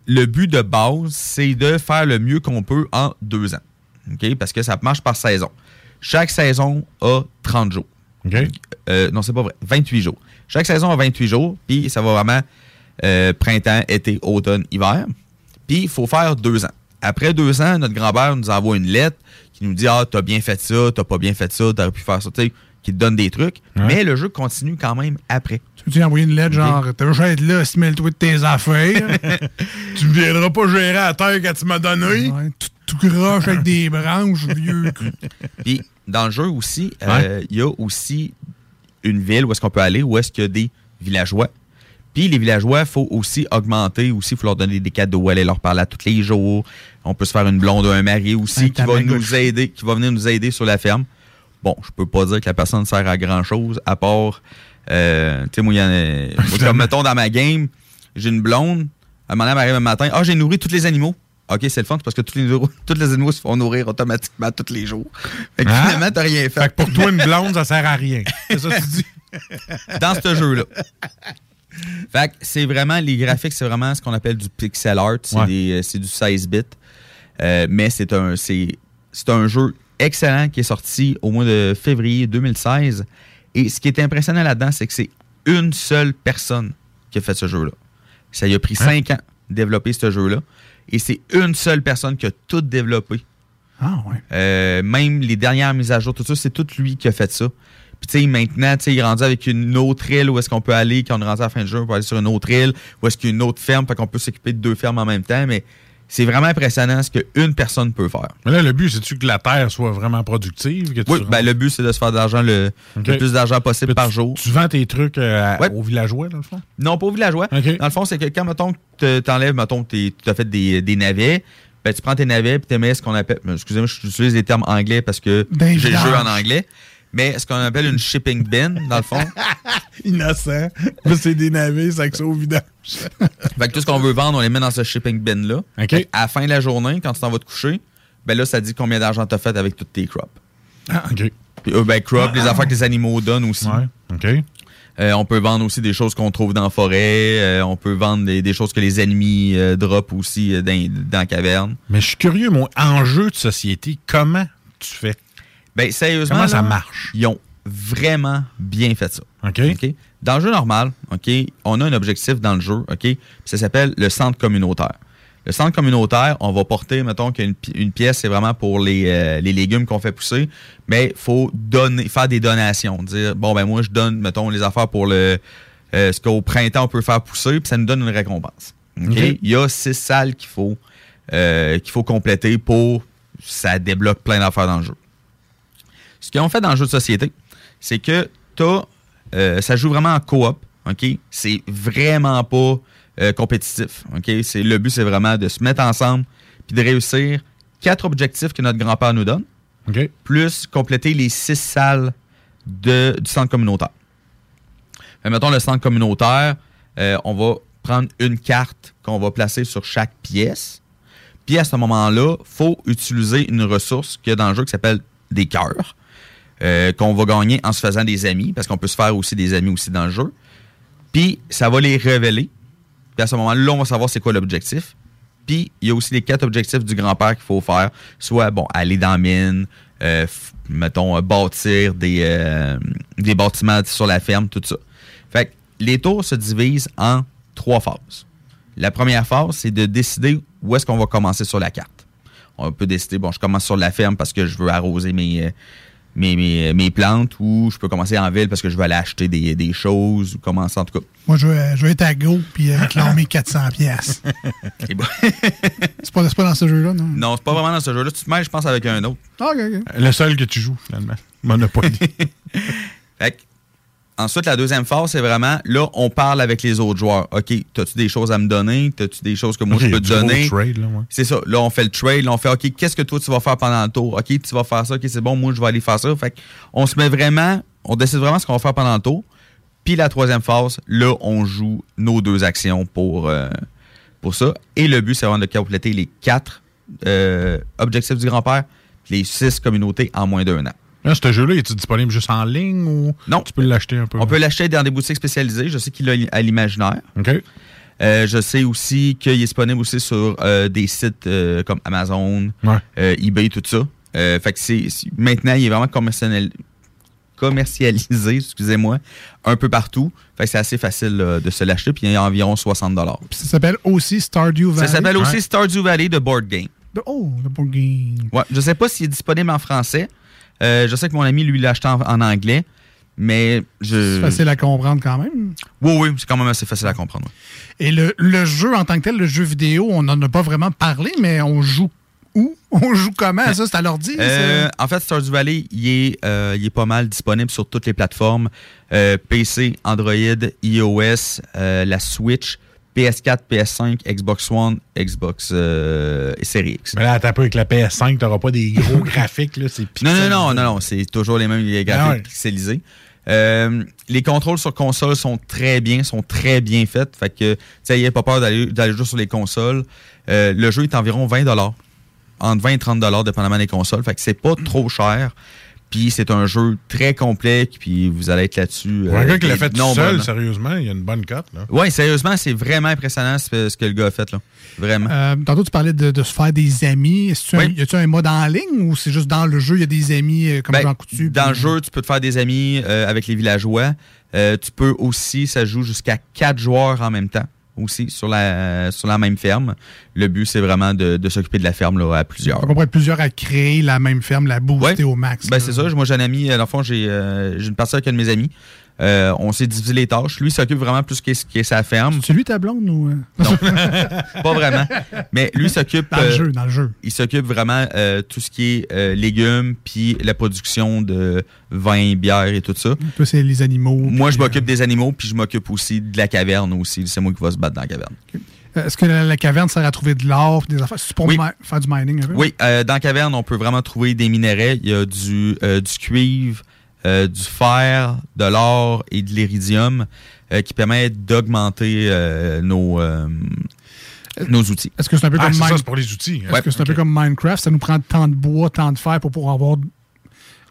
le but de base, c'est de faire le mieux qu'on peut en deux ans. Parce que ça marche par saison. Chaque saison a 30 jours. Euh, non, c'est pas vrai. 28 jours. Chaque saison a 28 jours, puis ça va vraiment euh, printemps, été, automne, hiver. Puis il faut faire deux ans. Après deux ans, notre grand-père nous envoie une lettre qui nous dit Ah, t'as bien fait ça, t'as pas bien fait ça, t'aurais pu faire ça, tu sais, qui te donne des trucs. Mais le jeu continue quand même après. Tu veux envoyer une lettre genre, t'as juste à être là, si mêle-toi de tes affaires. Tu ne viendras pas gérer la terre que tu m'as. Ouais, tout, tout croche avec des branches, vieux. Puis dans le jeu aussi, euh, il y a aussi une ville où est-ce qu'on peut aller, où est-ce qu'il y a des villageois. Puis les villageois, il faut aussi augmenter, aussi, il faut leur donner des cadeaux, aller leur parler à tous les jours. On peut se faire une blonde ou un mari aussi Un qui va nous aider, qui va venir nous aider sur la ferme. Bon, je peux pas dire que la personne sert à grand chose, à part, euh, tu sais, moi, il y en a, moi, comme mettons dans ma game, j'ai une blonde, elle m'arrive un matin, ah, j'ai nourri tous les animaux. OK, c'est le fun, parce que tous les, tous les animaux se font nourrir automatiquement tous les jours. Fait que Hein? finalement, t'as rien fait. Fait que pour toi, une blonde, ça sert à rien. C'est ça que tu dis? dans ce jeu-là. Fait que c'est vraiment, les graphiques, c'est vraiment ce qu'on appelle du pixel art. C'est Ouais. euh, du 16 bits. Euh, mais c'est un, c'est un jeu excellent qui est sorti au mois de février 2016. Et ce qui est impressionnant là-dedans, c'est que c'est une seule personne qui a fait ce jeu-là. Ça lui a pris Hein? cinq ans de développer ce jeu-là. Et c'est une seule personne qui a tout développé. Ah ouais. Euh, même les dernières mises à jour, tout ça, c'est tout lui qui a fait ça. Puis tu sais, maintenant, tu sais, il est rendu avec une autre île où est-ce qu'on peut aller, quand on est rendu à la fin du jeu, on peut aller sur une autre île, où est-ce qu'il y a une autre ferme, fait qu'on peut s'occuper de deux fermes en même temps, mais c'est vraiment impressionnant ce qu'une personne peut faire. Mais là, le but, c'est-tu que la terre soit vraiment productive? Que tu Oui, ben, le but, c'est de se faire de l'argent le, le plus d'argent possible par tu- jour. Tu vends tes trucs euh, à- Ouais. aux villageois, dans le fond? Non, pas aux villageois. Dans le fond, c'est que quand, mettons, que t'enlèves, mettons, tu as fait des, des navets, ben, tu prends tes navets puis tu mets ce qu'on appelle, ben, excusez-moi, j'utilise les termes anglais parce que j'ai le jeu en anglais, mais ce qu'on appelle une shipping bin, dans le fond. Innocent. C'est des navets, ça au vidange. Fait que tout ce qu'on veut vendre, on les met dans ce shipping bin-là. OK. Fait À la fin de la journée, quand tu t'en vas te coucher, ben là, ça dit combien d'argent tu as fait avec toutes tes crops. Ah, OK. Puis, euh, ben, crops, les affaires que les animaux donnent aussi. Ouais, OK. Euh, on peut vendre aussi des choses qu'on trouve dans la forêt. Euh, on peut vendre des, des choses que les ennemis drop aussi dans, dans la caverne. Mais je suis curieux, mon enjeu de société, comment tu fais? Ben, sérieusement. Comment ça là, marche? Ils ont vraiment bien fait ça. OK. Dans le jeu normal, OK, on a un objectif dans le jeu, OK, ça s'appelle le centre communautaire. Le centre communautaire, on va porter, mettons qu'une une pièce, c'est vraiment pour les, euh, les légumes qu'on fait pousser, mais il faut donner, faire des donations. Dire, bon, ben moi, je donne, mettons, les affaires pour le euh, ce qu'au printemps, on peut faire pousser, puis ça nous donne une récompense. OK? OK. Il y a six salles qu'il faut, euh, qu'il faut compléter pour... Ça débloque plein d'affaires dans le jeu. Ce qu'ils ont fait dans le jeu de société, c'est que t'as, euh, ça joue vraiment en coop. OK? C'est vraiment pas euh, compétitif. OK? C'est, le but, c'est vraiment de se mettre ensemble puis de réussir quatre objectifs que notre grand-père nous donne, plus compléter les six salles de, du centre communautaire. Fait, mettons le centre communautaire, euh, on va prendre une carte qu'on va placer sur chaque pièce. Puis à ce moment-là, faut utiliser une ressource qu'il y a dans le jeu qui s'appelle des cœurs, euh, qu'on va gagner en se faisant des amis, parce qu'on peut se faire aussi des amis aussi dans le jeu. Puis ça va les révéler. Puis à ce moment-là, on va savoir c'est quoi l'objectif. Puis il y a aussi les quatre objectifs du grand-père qu'il faut faire. Soit, bon, aller dans la mine, euh, mettons, euh, bâtir des, des bâtiments sur la ferme, tout ça. Fait que les tours se divisent en trois phases. La première phase, c'est de décider où est-ce qu'on va commencer sur la carte. On peut décider, bon, je commence sur la ferme parce que je veux arroser mes, mes, mes, mes plantes ou je peux commencer en ville parce que je veux aller acheter des, des choses ou commencer en tout cas. Moi, je vais, je vais être à Go puis euh, réclamer 400 pièces. C'est pas, c'est pas dans ce jeu-là, non? non, c'est pas vraiment dans ce jeu-là. Tu te mêles, je pense, avec un autre. Ah. Le seul que tu joues, finalement. Monopoly. Fait que, ensuite, la deuxième phase, c'est vraiment, là, on parle avec les autres joueurs. OK, as-tu des choses à me donner? As-tu des choses que moi, je peux te donner? ouais. C'est ça. Là, on fait le trade. Là, on fait, OK, qu'est-ce que toi, tu vas faire pendant le tour? OK, tu vas faire ça. OK, c'est bon, moi, je vais aller faire ça. Fait que, on se met vraiment, on décide vraiment ce qu'on va faire pendant le tour. Puis la troisième phase, là, on joue nos deux actions pour, euh, pour ça. Et le but, c'est vraiment de compléter les quatre euh, objectifs du grand-père, les six communautés en moins d'un an. Là, ce jeu-là, est-il disponible juste en ligne ou non. tu peux l'acheter un peu? On peut l'acheter dans des boutiques spécialisées. Je sais qu'il est à l'imaginaire. OK. Euh, je sais aussi qu'il est disponible aussi sur euh, des sites euh, comme Amazon, Ouais. eBay, tout ça. Fait que c'est, maintenant, il est vraiment commercial- commercialisé, excusez-moi, un peu partout. Fait que c'est assez facile là, de se l'acheter, puis il y a environ 60 Ça s'appelle aussi Stardew Valley. Ça s'appelle aussi Stardew Valley de Board Game. Oh, le board game. Ouais, je sais pas s'il est disponible en français. Euh, je sais que mon ami, lui, l'a acheté en, en anglais, mais je... C'est facile à comprendre quand même. Oui, oui, c'est quand même assez facile à comprendre. Et le, le jeu en tant que tel, le jeu vidéo, on n'en a pas vraiment parlé, mais on joue où? On joue comment? Ça, c'est à l'ordi? Euh, en fait, Stardew Valley, il est, euh, il est pas mal disponible sur toutes les plateformes. Euh, PC, Android, iOS, euh, la Switch, PS4, PS5, Xbox One, Xbox euh, et Series X. Mais là, t'as peu avec la PS5, t'auras pas des gros graphiques, là. C'est Non, non, non, non, non, c'est toujours les mêmes les graphiques Ah ouais. pixelisés. Euh, les contrôles sur console sont très bien, sont très bien faits. Fait que, tu sais, pas peur d'aller d'aller jouer sur les consoles. Euh, le jeu est environ 20 entre 20 et 30 dépendamment des consoles. Fait que c'est pas trop cher. Puis c'est un jeu très complet, puis vous allez être là-dessus. Un euh, gars qui l'a fait tout seul, sérieusement, il y a une bonne cote, là. Ouais, sérieusement, c'est vraiment impressionnant ce, ce que le gars a fait, là. Vraiment. Euh, tantôt, tu parlais de, de se faire des amis. Est-ce que tu un- Oui. y a-tu un mode en ligne ou c'est juste dans le jeu, il y a des amis euh, comme Ben, Jean Coutu? Dans le jeu, tu peux te faire des amis euh, avec les villageois. Euh, tu peux aussi, ça joue jusqu'à quatre joueurs en même temps aussi sur la, sur la même ferme. Le but, c'est vraiment de, de s'occuper de la ferme là, à plusieurs. On pourrait être plusieurs à créer la même ferme, la booster au max. Ben, c'est ça. Moi, j'ai un ami, euh, dans le fond, j'ai euh, une partie avec un de mes amis. Euh, on s'est divisé les tâches. Lui, il s'occupe vraiment plus qu'est-ce qui est sa ferme. C'est lui ta blonde ou. euh? Non, pas vraiment. Mais lui s'occupe. Dans le euh, jeu, dans le jeu. Il s'occupe vraiment tout ce qui est légumes, puis la production de vin, bière et tout ça. Toi, c'est les animaux. Moi, je m'occupe des animaux, puis je m'occupe aussi de la caverne aussi. C'est moi qui va se battre dans la caverne. Est-ce que la, la caverne sert à trouver de l'or des affaires? C'est pour Oui. faire du mining un peu? Oui, euh, dans la caverne, on peut vraiment trouver des minerais. Il y a du, euh, du cuivre, euh, du fer, de l'or et de l'iridium euh, qui permettent d'augmenter euh, nos, euh, nos outils. Est-ce que c'est un peu Ah, comme c'est ça, Mine- c'est pour les outils. hein. Est-ce que c'est un peu comme Minecraft? Ça nous prend tant de bois, tant de fer pour pouvoir avoir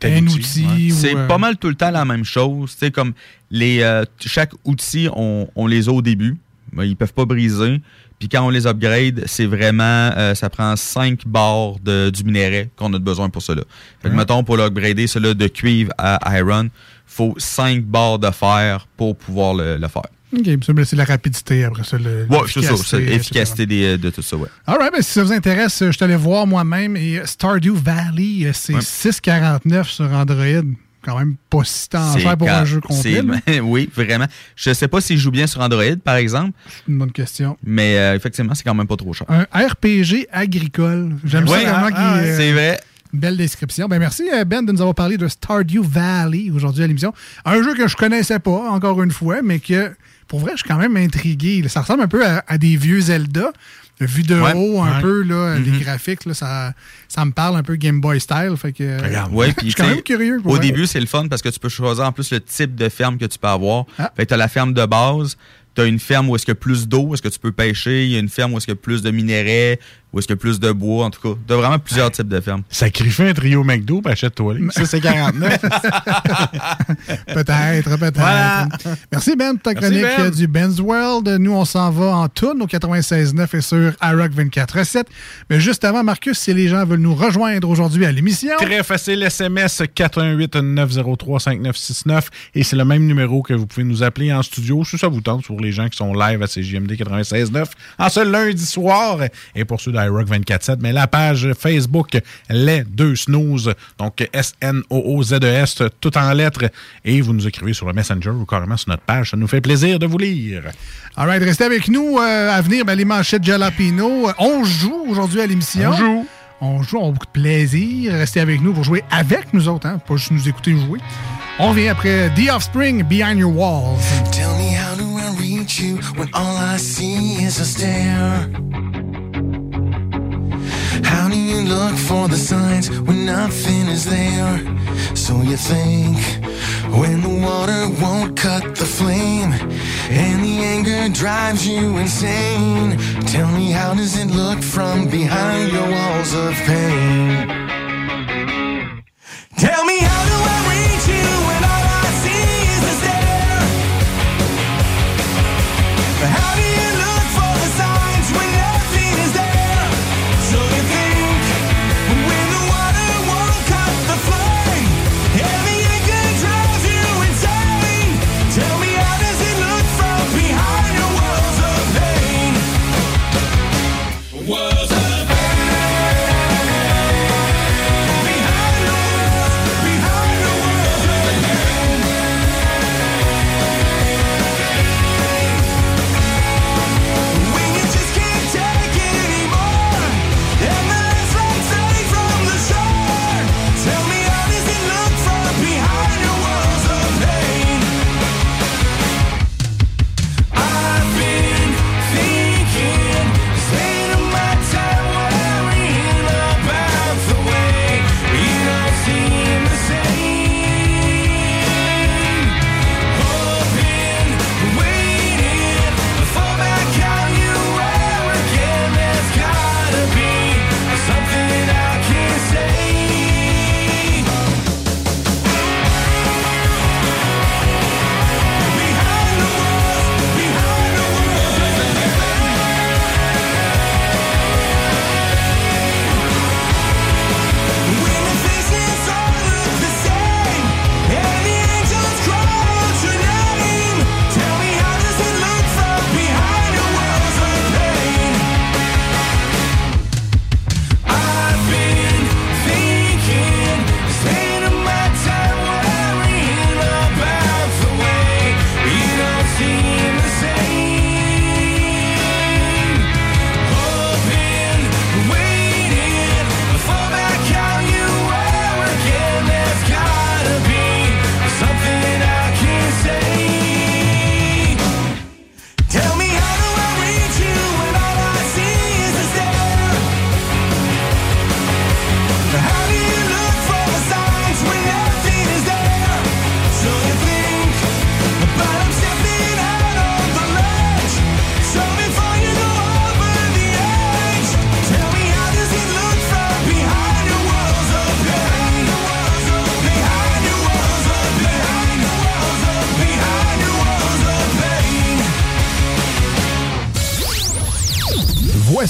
Un outil. ou, C'est euh, pas mal tout le temps la même chose. Sais, comme les, euh, chaque outil, on, on les a au début. Ben, Ils peuvent pas briser. Puis quand on les upgrade, c'est vraiment, euh, ça prend 5 barres de, du minerai qu'on a besoin pour cela. Fait que, mettons, pour l'upgrader, cela de cuivre à iron, faut 5 barres de fer pour pouvoir le, le faire. OK, ça, ben, c'est la rapidité après ça. le- Ouais, c'est ça, l'efficacité, l'efficacité des- de tout ça, ouais. All right, ben, si ça vous intéresse, je suis allé voir moi-même. Et Stardew Valley, euh, c'est Ouais. 6,49 sur Android. Quand même pas si tant cher pour quand- un jeu complet. oui, vraiment. Je sais pas s'il joue bien sur Android, par exemple, C'est une bonne question. mais euh, effectivement, c'est quand même pas trop cher. Un RPG agricole. J'aime ça vraiment ah, qu'il ah, euh, c'est vrai. Belle description. Ben merci euh, Ben de nous avoir parlé de Stardew Valley aujourd'hui à l'émission. Un jeu que je connaissais pas, encore une fois, mais que pour vrai, je suis quand même intrigué. Ça ressemble un peu à, à des vieux Zelda. Vu de Ouais, haut, un ouais. peu, là, les Mhm. graphiques, là, ça, ça me parle un peu Game Boy style. Fait que, euh, Ouais, je suis quand tu même curieux. Au début, c'est le fun parce que tu peux choisir en plus le type de ferme que tu peux avoir. Ah. Fait que t'as la ferme de base, t'as une ferme où est-ce qu'il y a plus d'eau, est-ce que tu peux pêcher, il y a une ferme où est-ce qu'il y a plus de minerais, où est-ce qu'il y a plus de bois, en tout cas. T'as vraiment plusieurs types de fermes. Sacrifie un trio McDo, puis achète-toi. les. Ça, c'est 49. Peut-être, peut-être. Voilà. Merci Ben pour ta Merci, chronique Ben. euh, du Ben's World. Nous, on s'en va en tourne au 96.9 et sur iRock 24.7. Mais juste avant, Marcus, si les gens veulent nous rejoindre aujourd'hui à l'émission... Très facile, SMS 418-903-5969 et c'est le même numéro que vous pouvez nous appeler en studio si ça vous tente pour les gens qui sont live à CJMD 96.9 en ce lundi soir et pour ceux d'iRock 24.7 mais la page Facebook Les Deux Snooze donc S-N-O-O-Z-E-S E tout en lettres et vous nous écrivez sur le Messenger ou carrément sur notre page ça nous fait plaisir de vous lire All right, restez avec nous. euh, à venir, ben, les manchettes Jalapino. On joue aujourd'hui à l'émission. On joue. On joue, on a beaucoup de plaisir. Restez avec nous pour jouer avec nous autres, hein, pas juste nous écouter jouer. On revient après The Offspring, Behind Your Walls. Tell me how do I reach you when all I see is a stare? How do you look for the signs when nothing is there? So you think when the water won't cut the flame and the anger drives you insane? Tell me how does it look from behind your walls of pain? Tell me how do I reach you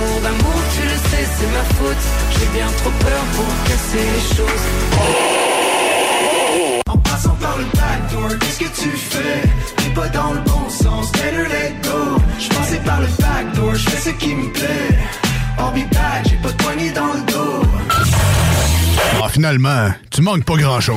Amour d'amour, tu le sais, c'est ma faute. J'ai bien trop peur pour casser les choses. En passant par le backdoor, qu'est-ce que tu fais? T'es pas dans le bon sens, better let go. Je passais par le backdoor, je fais ce qui me plaît. I'll be back, j'ai pas de poignée dans le dos. Ah, finalement, tu manques pas grand-chose.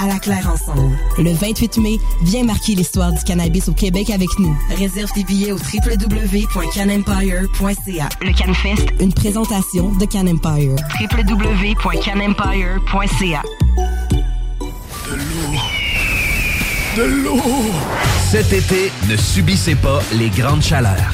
À la Claire ensemble. le 28 mai. Viens marquer l'histoire du cannabis au Québec avec nous. Réserve tes billets au www.canempire.ca. Le CanFest, Une présentation de Can Empire. www.canempire.ca. De l'eau! Cet été, ne subissez pas les grandes chaleurs.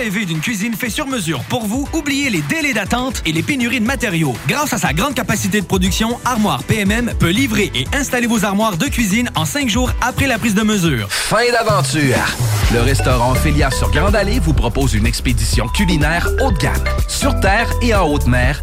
D'une cuisine faite sur mesure pour vous? Oubliez les délais d'attente et les pénuries de matériaux. Grâce à sa grande capacité de production, Armoire PMM peut livrer et installer vos armoires de cuisine en cinq jours après la prise de mesure. Fin d'aventure! Le restaurant Félia sur Grande Allée vous propose une expédition culinaire haut de gamme, sur terre et en haute mer,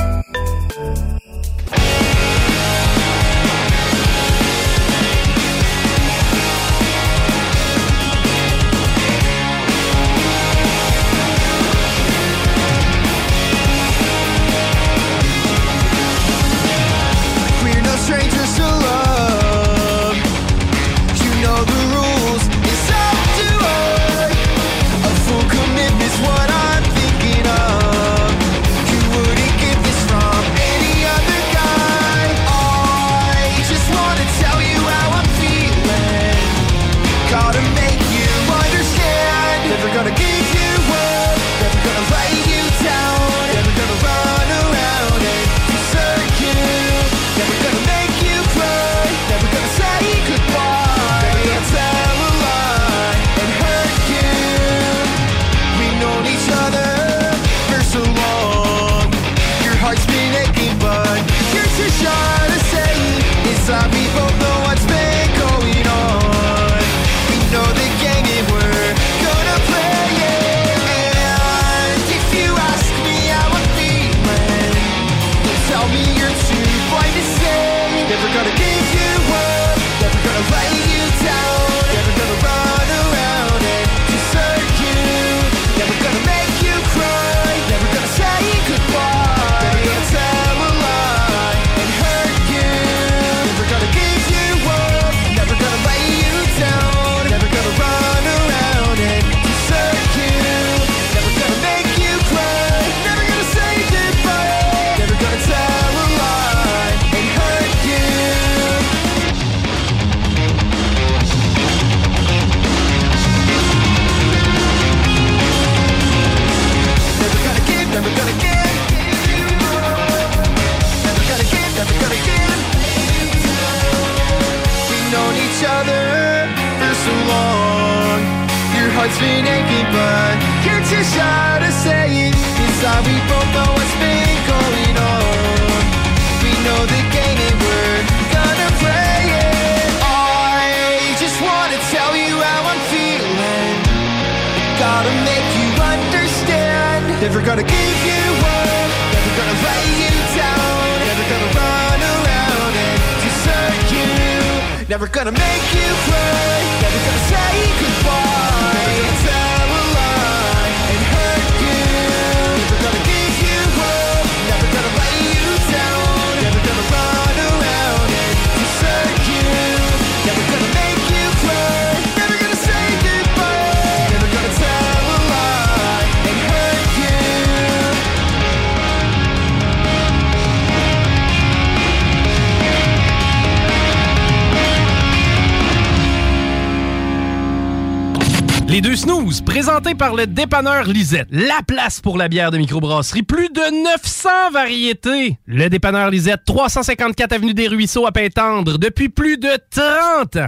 par le dépanneur Lisette. La place pour la bière de microbrasserie. Plus de 900 variétés. Le dépanneur Lisette, 354 Avenue des Ruisseaux à Pintendre, depuis plus de 30 ans.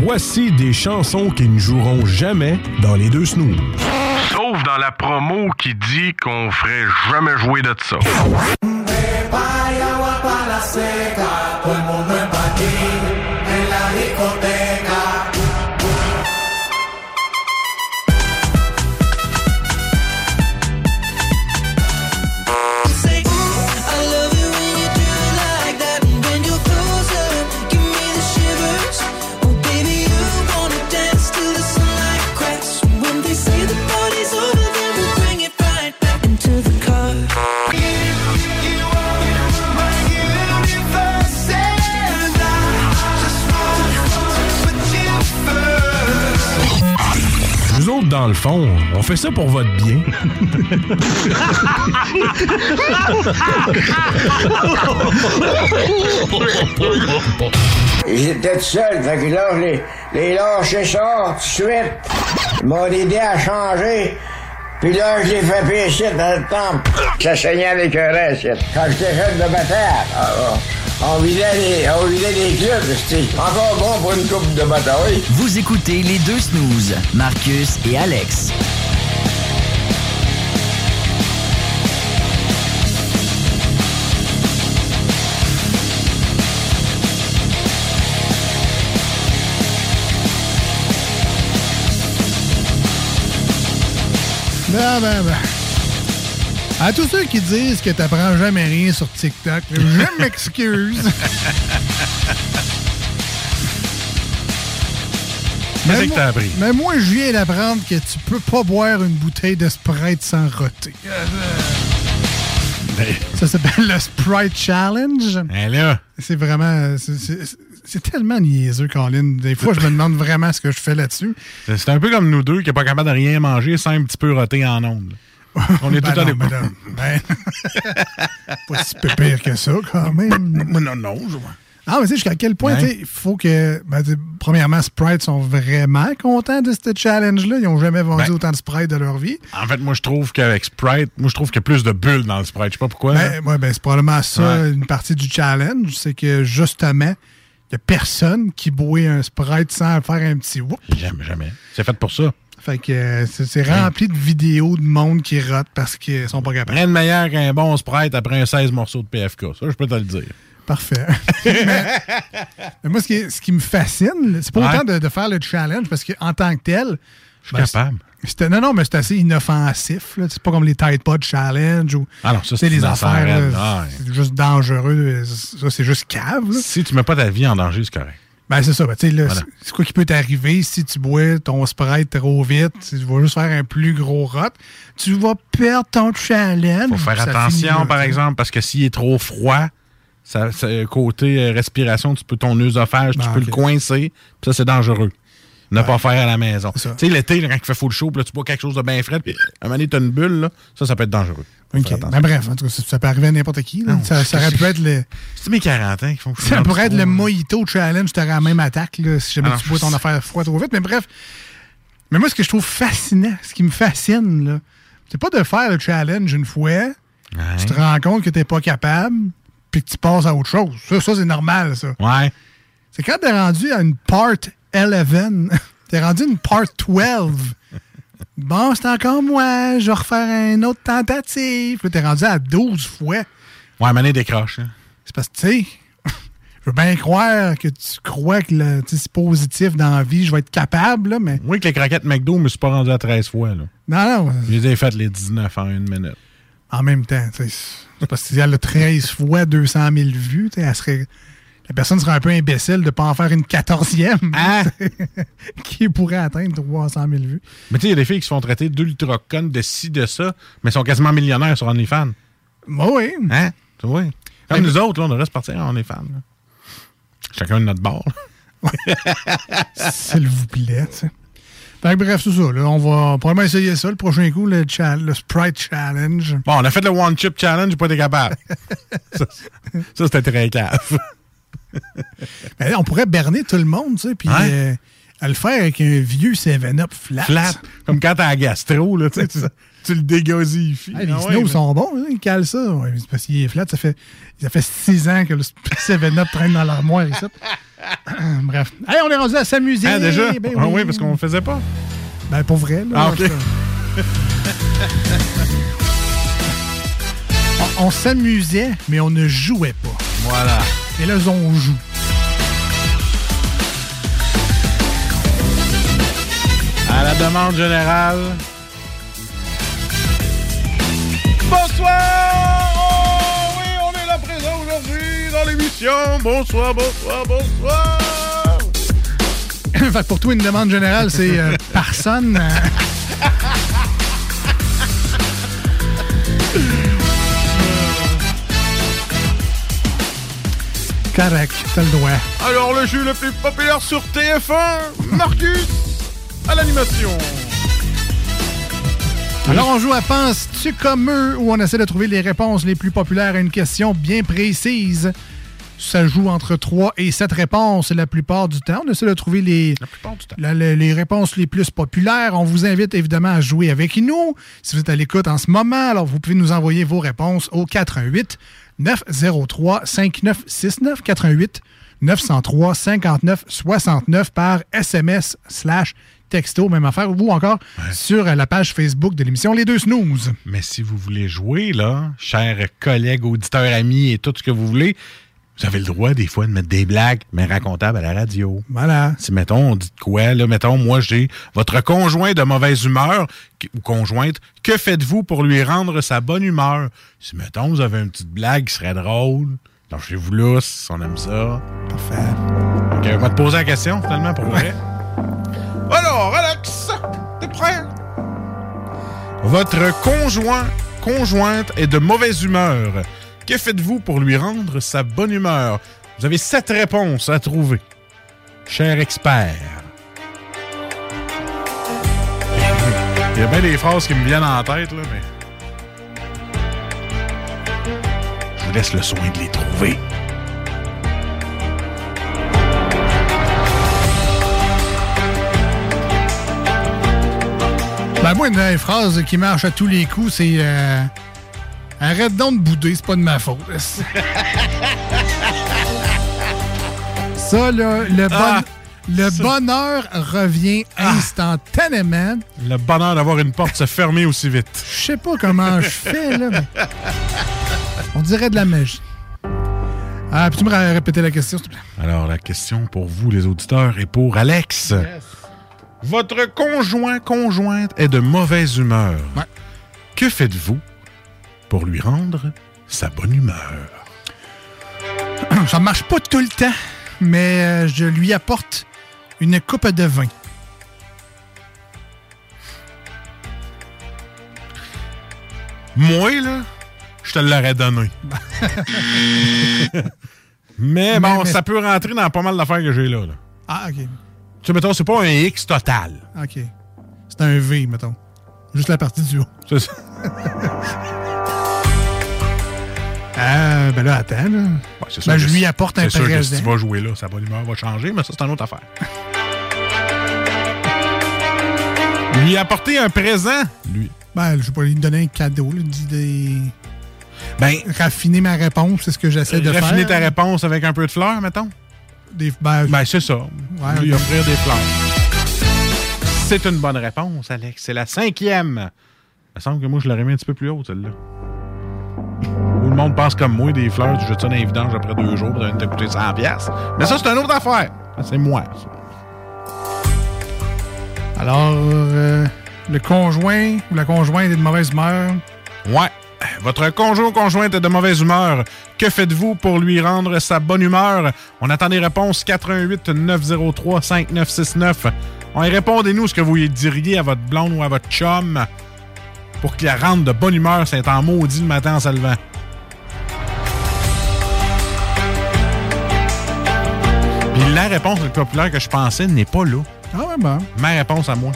Voici des chansons qui ne joueront jamais dans les deux snooze. Sauf dans la promo qui dit qu'on ferait jamais jouer de ça. Dans le fond, on fait ça pour votre bien. J'étais tout seul, fait que là, je les, les lâché ça tout de suite. Ils m'ont aidé à changer. Puis là, je l'ai fait pécher dans le temple. Ça saignait avec un reste. Quand j'étais jeune de bataille, ah, ah, on vidait les, on vidait les clubs. C'était encore bon pour une coupe de bataille. Vous écoutez les deux snooze, Marcus et Alex. Ben, ben, ben. À tous ceux qui disent que t'apprends jamais rien sur TikTok, je m'excuse. Qu'est-ce que t'as appris? Mais moi, je viens d'apprendre que tu peux pas boire une bouteille de Sprite sans roter. Ça s'appelle le Sprite Challenge. là. C'est vraiment... c'est- tellement niaiseux, Colin. Des fois, je me demande vraiment ce que je fais là-dessus. C'est c'est un peu comme nous deux qui n'est pas capable de rien manger sans un petit peu roter en ondes. On est Ben tout à l'époque. ben ben- pas si peu pire que ça, quand même. non, non, je vois. Ah, mais tu sais, jusqu'à quel point, Ouais. tu sais, il faut que. ben, premièrement, Sprite sont vraiment contents de ce challenge-là. Ils n'ont jamais vendu Ben. autant de Sprite de leur vie. En fait, moi, je trouve qu'avec Sprite, moi, je trouve qu'il y a plus de bulles dans le Sprite. Je sais pas pourquoi. Ben, ouais, ben, c'est probablement ça, Ouais. une partie du challenge. C'est que, justement, il n'y a personne qui boit un Sprite sans faire un petit whoop. Jamais, jamais. C'est fait pour ça. Fait que euh, c'est rempli de vidéos de monde qui rote parce qu'ils sont pas capables. Rien de meilleur qu'un bon Sprite après un 16 morceaux de PFK. Ça, je peux te le dire. Parfait. mais, mais moi, ce qui, ce qui me fascine, c'est pas Ouais. autant de, de faire le challenge, parce qu'en tant que tel. Je suis capable. c'était- Non, non, mais c'est assez inoffensif. C'est pas comme les Tide Pod Challenge ou Ah non, ça, c'est une affaires. C'est juste dangereux. Ça, c'est juste cave. là. Si tu mets pas ta vie en danger, c'est correct. Ben, c'est ça. Ben, là, Voilà. c'est- quoi qui peut t'arriver si tu bois ton Sprite trop vite? Tu vas juste faire un plus gros rot. Tu vas perdre ton challenge. Faut faire attention, finit là, par exemple, parce que s'il est trop froid, ça, ça- côté euh, respiration, tu peux ton œsophage, tu Ah, peux le coincer, ça, c'est dangereux. Ne pas faire à la maison. Tu sais, l'été, quand il fait full chaud, puis là, tu bois quelque chose de bien frais, puis à un moment donné, t'as une bulle, là, ça, ça peut être dangereux. OK. Ben, bref, en tout cas, ça, peut arriver à n'importe qui. là. Non, ça, ça aurait pu être le. C'est mes 40 ans qui font que Ça pourrait être trop, le. Mojito Challenge, tu aurais la même attaque là, si jamais Ah, tu bois ton affaire froide trop vite. Mais bref, mais moi, ce que je trouve fascinant, ce qui me fascine, là, c'est pas de faire le challenge une fois, tu te rends compte que t'es pas capable, puis que tu passes à autre chose. Ça, ça c'est normal, ça. Ouais. C'est quand t'es rendu à une part 11, t'es rendu une part 12. Bon, c'est encore moi, je vais refaire une autre tentative. Puis t'es rendu à 12 fois. Ouais, mané décroche. hein. C'est parce que, tu sais, Je veux bien croire que tu crois que c'est positif dans la vie, je vais être capable, là, mais. Oui, que les croquettes McDo, je me suis pas rendu à 13 fois. Là. Non, non. Je les ai faites les 19 en une minute. En même temps, tu sais, c'est parce qu'elle a 13 fois 200 000 vues, tu sais, elle serait. La personne serait un peu imbécile de ne pas en faire une 14e qui pourrait atteindre 300 000 vues? Mais tu sais, il y a des filles qui se font traiter d'ultra de ci, de ça, mais sont quasiment millionnaires sur OnlyFans. Moi, oui. Hein? Vois? Comme nous autres, là, on devrait se partir en OnlyFans. là. Chacun de notre bord. S'il vous plaît, tu sais. Fait que bref, c'est ça. Là, on va probablement essayer ça le prochain coup, le, le Sprite Challenge. Bon, on a fait le One Chip Challenge, pas été capable. ça, ça, c'était très cave. Là, on pourrait berner tout le monde, tu sais, puis euh, à le faire avec un vieux 7-Up flat. Flat. Comme quand t'as la gastro, là, tu, sais, tu, tu le dégasifies. Ah, les Ah ouais, snows mais- sont bons, hein, ils calent ça. Ouais, mais c'est parce qu'il est flat, ça fait, ça fait six ans que le 7-Up traîne dans l'armoire ici. Bref. Hey, on est rendu à s'amuser. Ah, déjà? Ben Ah oui, parce qu'on le faisait pas? Ben, pour vrai, là. Ah, ok. on s'amusait, mais on ne jouait pas. Voilà. Et là, on joue. À la demande générale. Bonsoir! Oh oui, on est là présent aujourd'hui dans l'émission. Bonsoir, bonsoir, bonsoir! fait que pour toi, une demande générale, c'est euh, personne. Correct, t'as le droit. Alors, le jeu le plus populaire sur TF1, Marcus, à l'animation. Alors, on joue à Penses-tu comme eux, où on essaie de trouver les réponses les plus populaires à une question bien précise. Ça joue entre 3 et 7 réponses la plupart du temps. On essaie de trouver les, la- les réponses les plus populaires. On vous invite évidemment à jouer avec nous. Si vous êtes à l'écoute en ce moment, alors vous pouvez nous envoyer vos réponses au 88 903 5969 88 903 59 69 par SMS slash texto, même affaire, ou encore sur la page Facebook de l'émission Les Deux Snooze. Mais si vous voulez jouer, là, chers collègues, auditeurs, amis et tout ce que vous voulez, vous avez le droit des fois de mettre des blagues, mais racontables à la radio. Voilà. Si, mettons, on dit de quoi, là, mettons, moi, j'ai votre conjoint de mauvaise humeur, ou conjointe, que faites-vous pour lui rendre sa bonne humeur? Si, mettons, vous avez une petite blague qui serait drôle, lâchez-vous là, si on aime ça. Parfait. OK, on va te poser la question, finalement, pour vrai. Alors, Alex, t'es prêt? Votre conjoint, conjointe est de mauvaise humeur. Que faites-vous pour lui rendre sa bonne humeur? Vous avez sept réponses à trouver. Cher expert. Il y a bien des phrases qui me viennent en tête, là, mais. Je vous laisse le soin de les trouver. Ben, moi, une des phrases qui marche à tous les coups, c'est euh, Arrête donc de bouder, c'est pas de ma faute. Ça, là, le, bon- Ah, le ça. bonheur revient instantanément. Le bonheur d'avoir une porte se fermer aussi vite. Je sais pas comment je fais, là, mais on dirait de la magie. Ah, puis tu me ré- répéter la question, s'il te plaît? Alors, la question pour vous, les auditeurs, est pour Alex. Votre conjoint, conjointe est de mauvaise humeur. Que faites-vous pour lui rendre sa bonne humeur? Ça marche pas tout le temps, mais euh, je lui apporte une coupe de vin. Moi, là, je te l'aurais donné. mais bon, Mais- mais- ça peut rentrer dans pas mal d'affaires que j'ai là, là. Ah, OK. Tu sais, mettons, c'est pas un X total. OK. C'est un V, mettons. Juste la partie du haut. C'est ça. Euh, ben là, attends, là. Sûr Ben, je lui apporte un C'est sûr que présent. si tu vas jouer là, sa bonne humeur va changer, mais ça, c'est une autre affaire. lui apporter un présent, lui. Ben, je pas, lui donner un cadeau, lui, dit des... Ben, raffiner ma réponse, c'est ce que j'essaie de faire. Raffiner ta réponse avec un peu de fleurs, mettons? Des, ben, Ben, c'est ça. Ouais, lui offrir des fleurs. C'est une bonne réponse, Alex. C'est la cinquième. Il me semble que moi, je l'aurais mis un petit peu plus haut, celle-là. Ou le monde pense comme moi, des fleurs, tu jettes ça dans les vidanges après deux jours, ça te coûter 100 pièces. Mais ça, c'est une autre affaire. C'est moi. ça. Alors, euh, le conjoint ou la conjointe est de mauvaise humeur? Ouais. Votre conjoint ou conjointe est de mauvaise humeur. Que faites-vous pour lui rendre sa bonne humeur? On attend des réponses 88 903 5969. On répondez-nous ce que vous diriez à votre blonde ou à votre chum pour qu'il la rende de bonne humeur, c'est en maudit le matin en se levant. Puis la réponse la plus populaire que je pensais n'est pas là. Ah ouais, bon. Ma réponse à moi.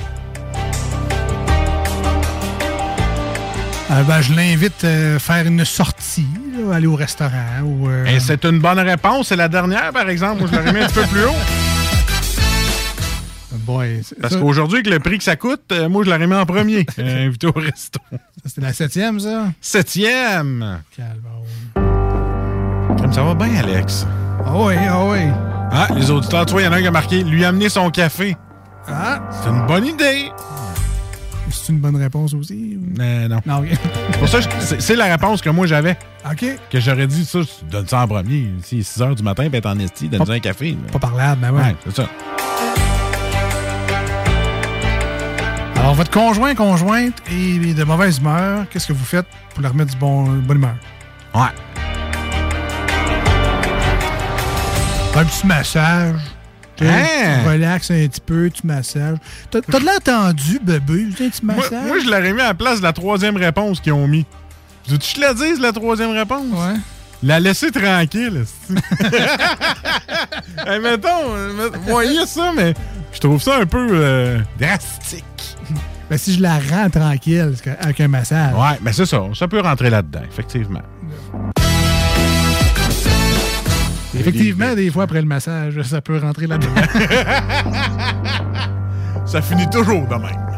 Euh, ben, je l'invite à faire une sortie, là, aller au restaurant ou. euh, Et c'est une bonne réponse. C'est la dernière, par exemple. Moi, je l'aurais mis un peu plus haut. boy, Parce qu'aujourd'hui, avec le prix que ça coûte, euh, moi, je l'aurais mis en premier. Euh, invité au resto. C'était la septième, ça? Septième. Calme. Comme ça va bien, Alex. Ah oui, ah oui. Ah, les auditeurs, tu vois, il y en a un qui a marqué lui amener son café. Ah! C'est une bonne idée. C'est une bonne réponse aussi? ou- Euh, non. Non, pour ça c'est la réponse que moi j'avais. OK. Que j'aurais dit ça, tu donnes ça en premier. Si il est 6 h du matin, ben t'es en esti, donne-nous un café. là. Pas parlable, ben ouais. Ouais, c'est ça. Alors, votre conjoint, conjointe est de mauvaise humeur. Qu'est-ce que vous faites pour leur remettre du bon, bonne humeur? Ouais. Un petit massage. Tu Hein? tu relaxes un petit peu, tu massages. T'as de l'air tendu, bébé. Tu Un petit Moi, massage? moi, je l'aurais mis à la place de la troisième réponse qu'ils ont mis. Je te la dise, la troisième réponse? Ouais. La laisser tranquille. hey, mettons, euh, voyez ça, mais je trouve ça un peu euh, drastique. Ben, si je la rends tranquille avec un massage. Ouais, mais c'est ça. Ça peut rentrer là-dedans, effectivement. Effectivement, des fois après le massage, ça peut rentrer là-dedans. ça finit toujours de même.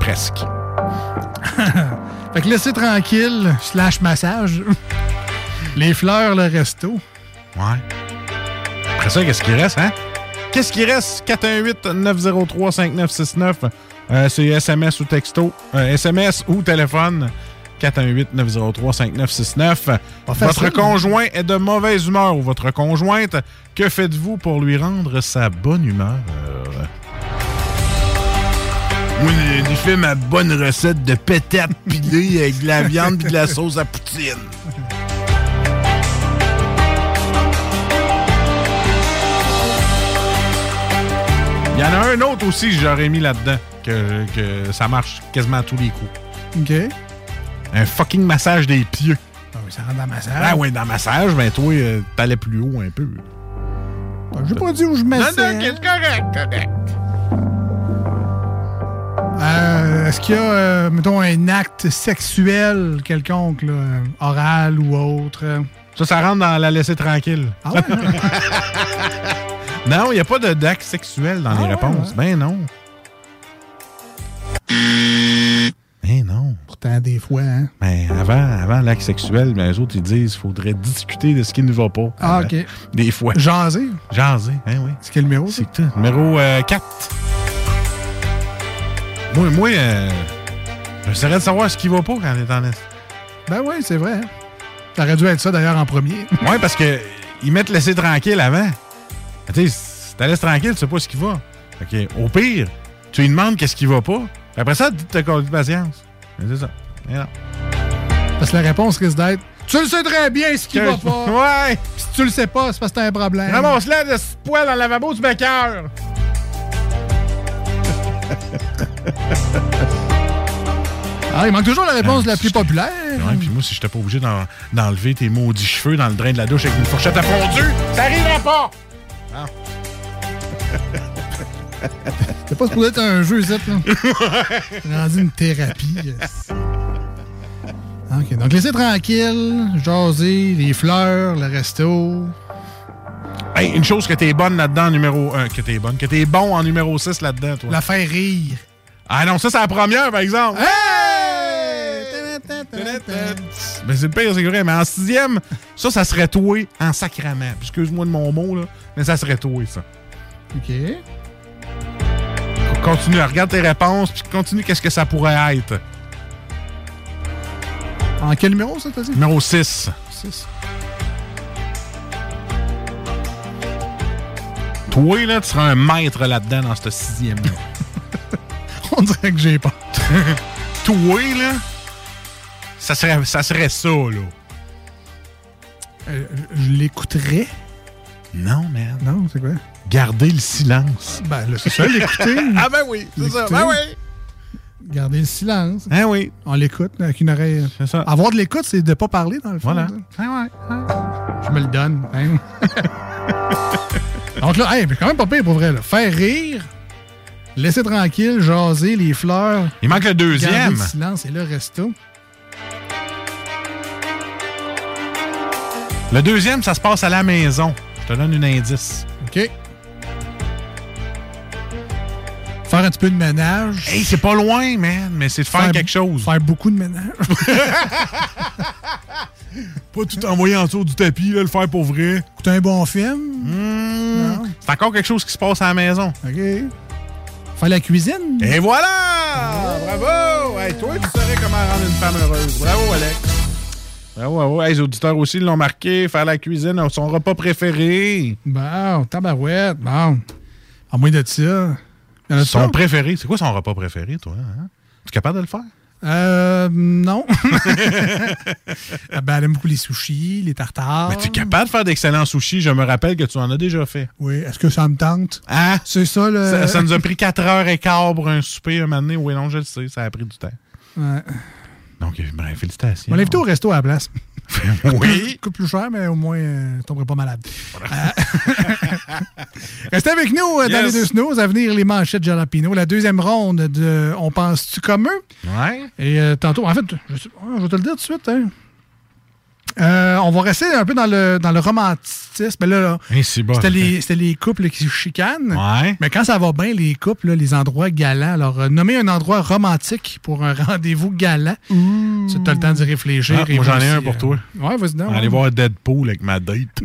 Presque. fait que laissez tranquille, slash massage. Les fleurs, le resto. Ouais. Après ça, qu'est-ce qui reste, hein? Qu'est-ce qui reste? 418-903-5969. Euh, c'est SMS ou texto. Euh, SMS ou téléphone. 418-903-5969. Votre facile. conjoint est de mauvaise humeur ou votre conjointe. Que faites-vous pour lui rendre sa bonne humeur? Moi, j'ai fait ma bonne recette de pétate pilée avec de la viande et de la sauce à poutine. Il y en a un autre aussi que j'aurais mis là-dedans, que, que ça marche quasiment à tous les coups. OK. Un fucking massage des pieds. Ah oui, ça rentre dans le massage. Ah oui, dans le massage, ben toi, euh, t'allais plus haut un peu. J'ai pas dit où je me Non, non, c'est correct, correct. Euh, Est-ce qu'il y a, euh, mettons, un acte sexuel quelconque, là, oral ou autre? Ça, ça rentre dans la laisser tranquille. Ah ouais? non, il n'y a pas d'acte sexuel dans Ah les ouais, réponses. Ben non. Ben non. Pourtant, des fois, hein? Ben, avant, avant l'acte sexuel, ben, les autres, ils disent qu'il faudrait discuter de ce qui ne va pas. Ah, Euh, OK. Des fois. Jaser? Jaser, ben oui. C'est quel numéro? C'est tout. Numéro euh, 4. Moi, moi euh, j'essaierais de savoir ce qui va pas quand on est en est. Ben oui, c'est vrai. hein. Ça aurait dû être ça, d'ailleurs, en premier. Ouais, parce que ils mettent laisser tranquille avant. Tu sais, si t'as laisses tranquille, tu sais pas ce qui va. Fait que, au pire, tu lui demandes qu'est-ce qui va pas. Après ça, tu te de patience. C'est ça. Non. Parce que la réponse risque d'être Tu le sais très bien ce qui va pas. Ouais. Si tu le sais pas, c'est parce que t'as un problème. Ramasse-la de ce poil dans le lavabo du cœur. Ah, il manque toujours la réponse Ah, la plus populaire. Ouais, puis moi, si j'étais pas obligé d'en- d'enlever tes maudits cheveux dans le drain de la douche avec une fourchette à fondu, ça arriverait pas! Ah. C'est pas supposé être un jeu, ça, là. C'est rendu une thérapie. yes. OK, donc laissez tranquille, jaser, les fleurs, le resto. Hey, une chose que t'es bonne là-dedans, numéro 1, que t'es bonne, que t'es bon en numéro 6 là-dedans, toi. La faire rire. Ah non, ça, c'est la première, par exemple. Mais c'est le pire, c'est vrai. Mais en sixième, ça, ça serait toi en sacrament. Excuse-moi de mon mot, là, mais ça serait toi, ça. OK. Continue, regarde tes réponses, puis continue qu'est-ce que ça pourrait être. En quel numéro, ça, t'as dit? Numéro 6. 6. Toi, là, tu seras un maître là-dedans dans ce sixième-là. On dirait que j'ai pas. Toi, là, ça serait ça, serait ça là. Euh, je l'écouterais? Non, man. Non, c'est quoi? Garder le silence. Ben, là, c'est ça, l'écouter. ah ben oui, c'est ça. Ben oui. Garder le silence. Hein oui. On l'écoute avec une oreille. C'est ça. Avoir de l'écoute, c'est de pas parler, dans le fond. Voilà. ça. Je me le donne. hein. Donc là, hey, mais quand même pas pire pour vrai. Là. Faire rire, laisser tranquille, jaser, les fleurs. Il manque le deuxième. Garder le silence et le resto. Le deuxième, ça se passe à la maison. Je te donne un indice. OK. Faire un petit peu de ménage. Hey, c'est pas loin, man, mais c'est de faire, quelque chose. Faire beaucoup de ménage. Pas tout envoyer en dessous du tapis, là, le faire pour vrai. Écouter un bon film. Hmm. C'est encore quelque chose qui se passe à la maison. OK. Faire la cuisine. Et voilà! Bravo! Hey, toi, tu saurais comment rendre une femme heureuse. Bravo, Alex. Bravo, bravo. Hey, les auditeurs aussi l'ont marqué. Faire la cuisine, son repas préféré. Bon, tabarouette. Bon. À moins de ça. Son ça? préféré. C'est quoi son repas préféré, toi? Hein? Tu es capable de le faire? Euh, non. Ah ben, elle aime beaucoup les sushis, les tartares. Mais tu es capable de faire d'excellents sushis. Je me rappelle que tu en as déjà fait. Oui, est-ce que ça me tente? Hein? C'est ça, le... Ça, ça nous a pris 4 heures et quart pour un souper un moment donné. Oui, non, je le sais. Ça a pris du temps. Ouais. Donc, ben, félicitations. On l'invite au resto à la place. Oui. Coûte plus cher, mais au moins, euh, tu tomberais pas malade. Euh, Restez avec nous euh, dans Yes. les deux snows. À venir, les manchettes Jalapino. La deuxième ronde de On pense-tu comme eux? Ouais. Et euh, tantôt, en fait, je, je vais te le dire tout de suite. hein. Euh, on va rester un peu dans le, dans le romantisme. Là, là, bon. c'était les, c'était les couples qui se chicanent. Ouais. Mais quand ça va bien, les couples, là, les endroits galants. Alors, euh, nommer un endroit romantique pour un rendez-vous galant. Tu as le temps d'y réfléchir. Ah, et moi, j'en ai un pour euh, toi. Ouais, vas-y. Aller voir Deadpool avec ma date.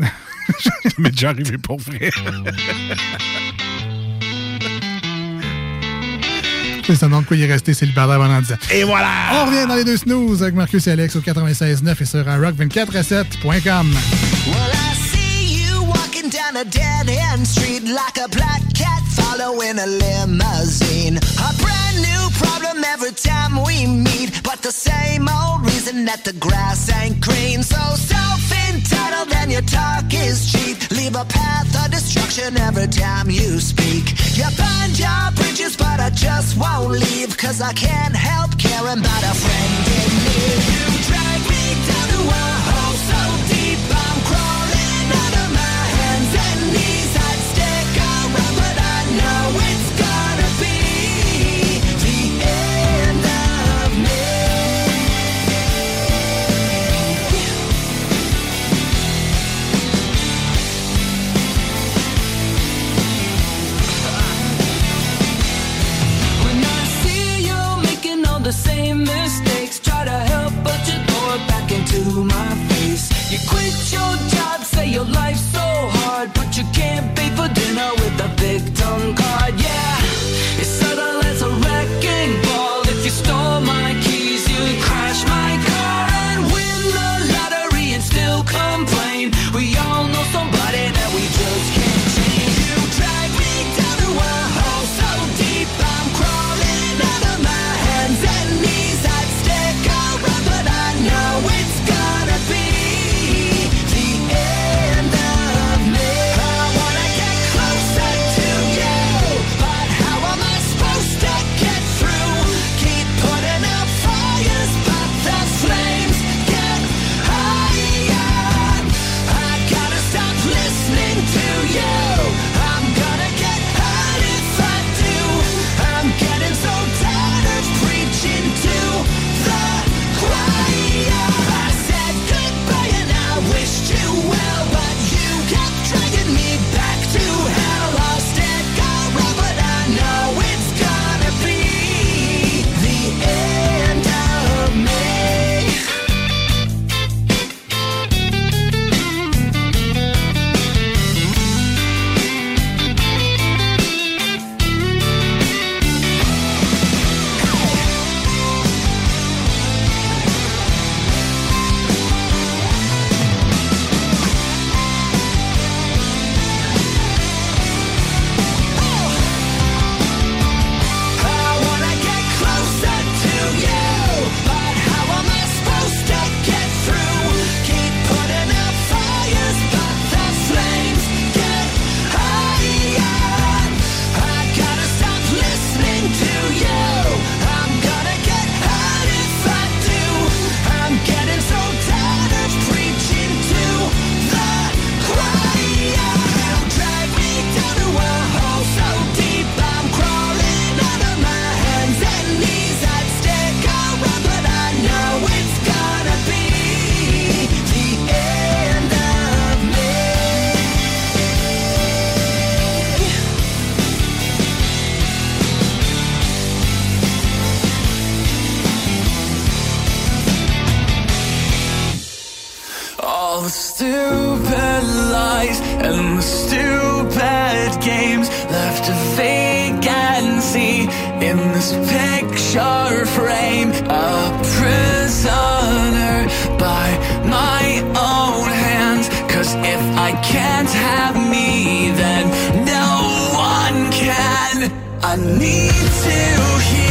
m'est déjà arrivé pour vrai. C'est ça demande quoi il est resté célibataire pendant 10 ans. Et voilà! On revient dans les deux snooze avec Marcus et Alex au 96.9 et sur rock247.com. Well, I see you walking down a dead end street like a black cat following a limousine. A brand new problem every time we meet, but the same old reason that the grass ain't green. So self entitled and your talk is cheap. Leave a path of destruction every time you speak. You burn your bridges, but I just won't leave, cause I can't help caring about a friend in need. You drag me down to a the same mistakes. Try to help, but you throw it back into my face. You quit your job, say your life's so hard, but you this picture frame. A prisoner by my own hands. Cause if I can't have me, then no one can. I need to heal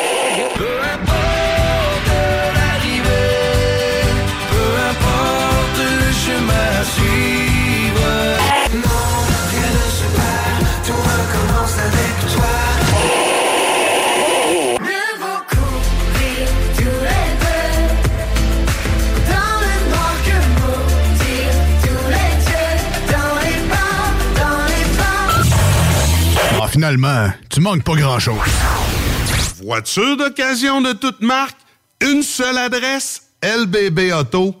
Finalement, tu manques pas grand-chose. Voiture d'occasion de toute marque, une seule adresse, lbbauto.com.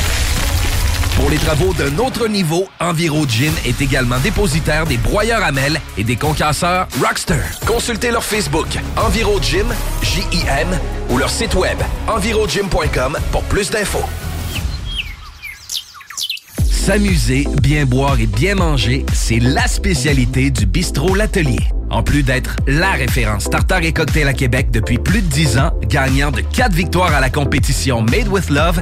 Pour les travaux d'un autre niveau, EnviroGym est également dépositaire des broyeurs à mêles et des concasseurs Rockster. Consultez leur Facebook EnviroGym, J-I-M, ou leur site web envirogym.com pour plus d'infos. S'amuser, bien boire et bien manger, c'est la spécialité du bistrot L'Atelier. En plus d'être la référence tartare et cocktail à Québec depuis plus de 10 ans, gagnant de 4 victoires à la compétition Made with Love,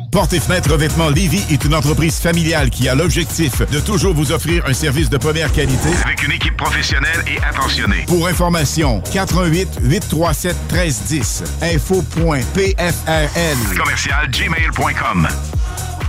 Porte et fenêtres revêtement Lévis est une entreprise familiale qui a l'objectif de toujours vous offrir un service de première qualité Avec une équipe professionnelle et attentionnée. Pour information, 88 837 1310 info.pfrl Commercial gmail.com.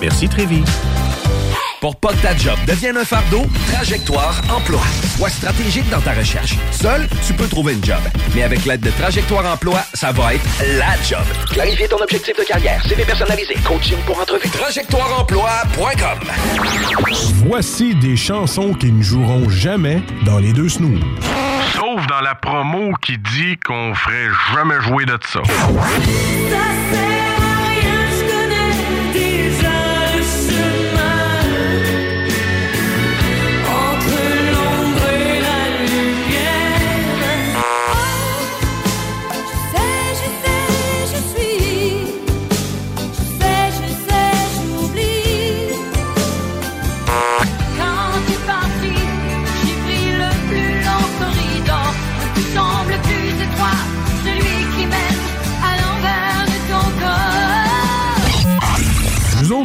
Merci Trévis. Pour pas que ta job devienne un fardeau, Trajectoire Emploi. Sois stratégique dans ta recherche. Seul, tu peux trouver une job. Mais avec l'aide de Trajectoire Emploi, ça va être la job. Clarifier ton objectif de carrière, CV personnalisé, coaching pour entrevue. TrajectoireEmploi.com Voici des chansons qui ne joueront jamais dans les deux snooze. Sauf dans la promo qui dit qu'on ferait jamais jouer de ça.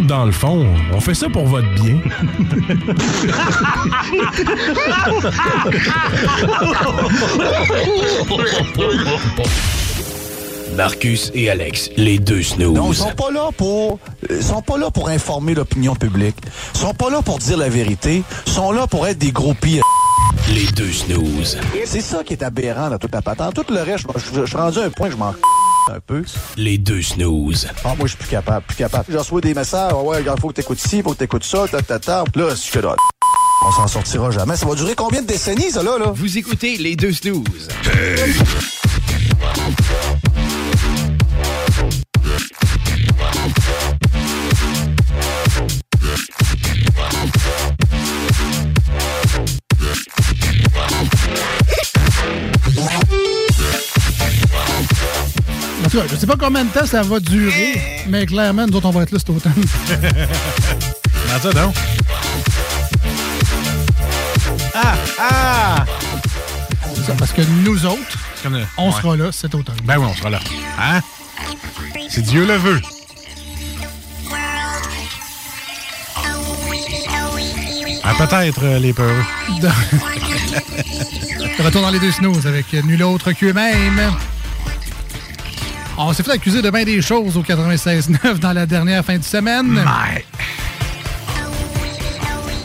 Autres, dans le fond, on fait ça pour votre bien. Marcus et Alex, les deux snooze. Non, ils sont pas là pour ils sont pas là pour informer l'opinion publique. Ils sont pas là pour dire la vérité, ils sont là pour être des gros pires. Les deux snooze. C'est ça qui est aberrant dans toute la patente. Tout le reste, je, suis rendu à un point que je m'en un peu. Les deux snooze. Ah, moi, je suis plus capable, plus capable. Je reçois des messages, Ah ouais, il faut que t'écoutes ci, faut que t'écoutes ça, ta, ta, ta. Là, je là, on s'en sortira jamais. Ça va durer combien de décennies, ça, là, là? Vous écoutez les deux snooze. Je sais pas combien de temps ça va durer, mais clairement, nous autres, on va être là cet automne. Donc? Ah! Ah! C'est ça, parce que nous autres, on Ouais. sera là cet automne. Ben oui, on sera là. Hein? Si Dieu le veut. Ah, peut-être euh, les peureux. De retour dans les deux snooze avec nul autre qu'eux-mêmes. On s'est fait accuser de bien des choses au 96.9 dans la dernière fin de semaine.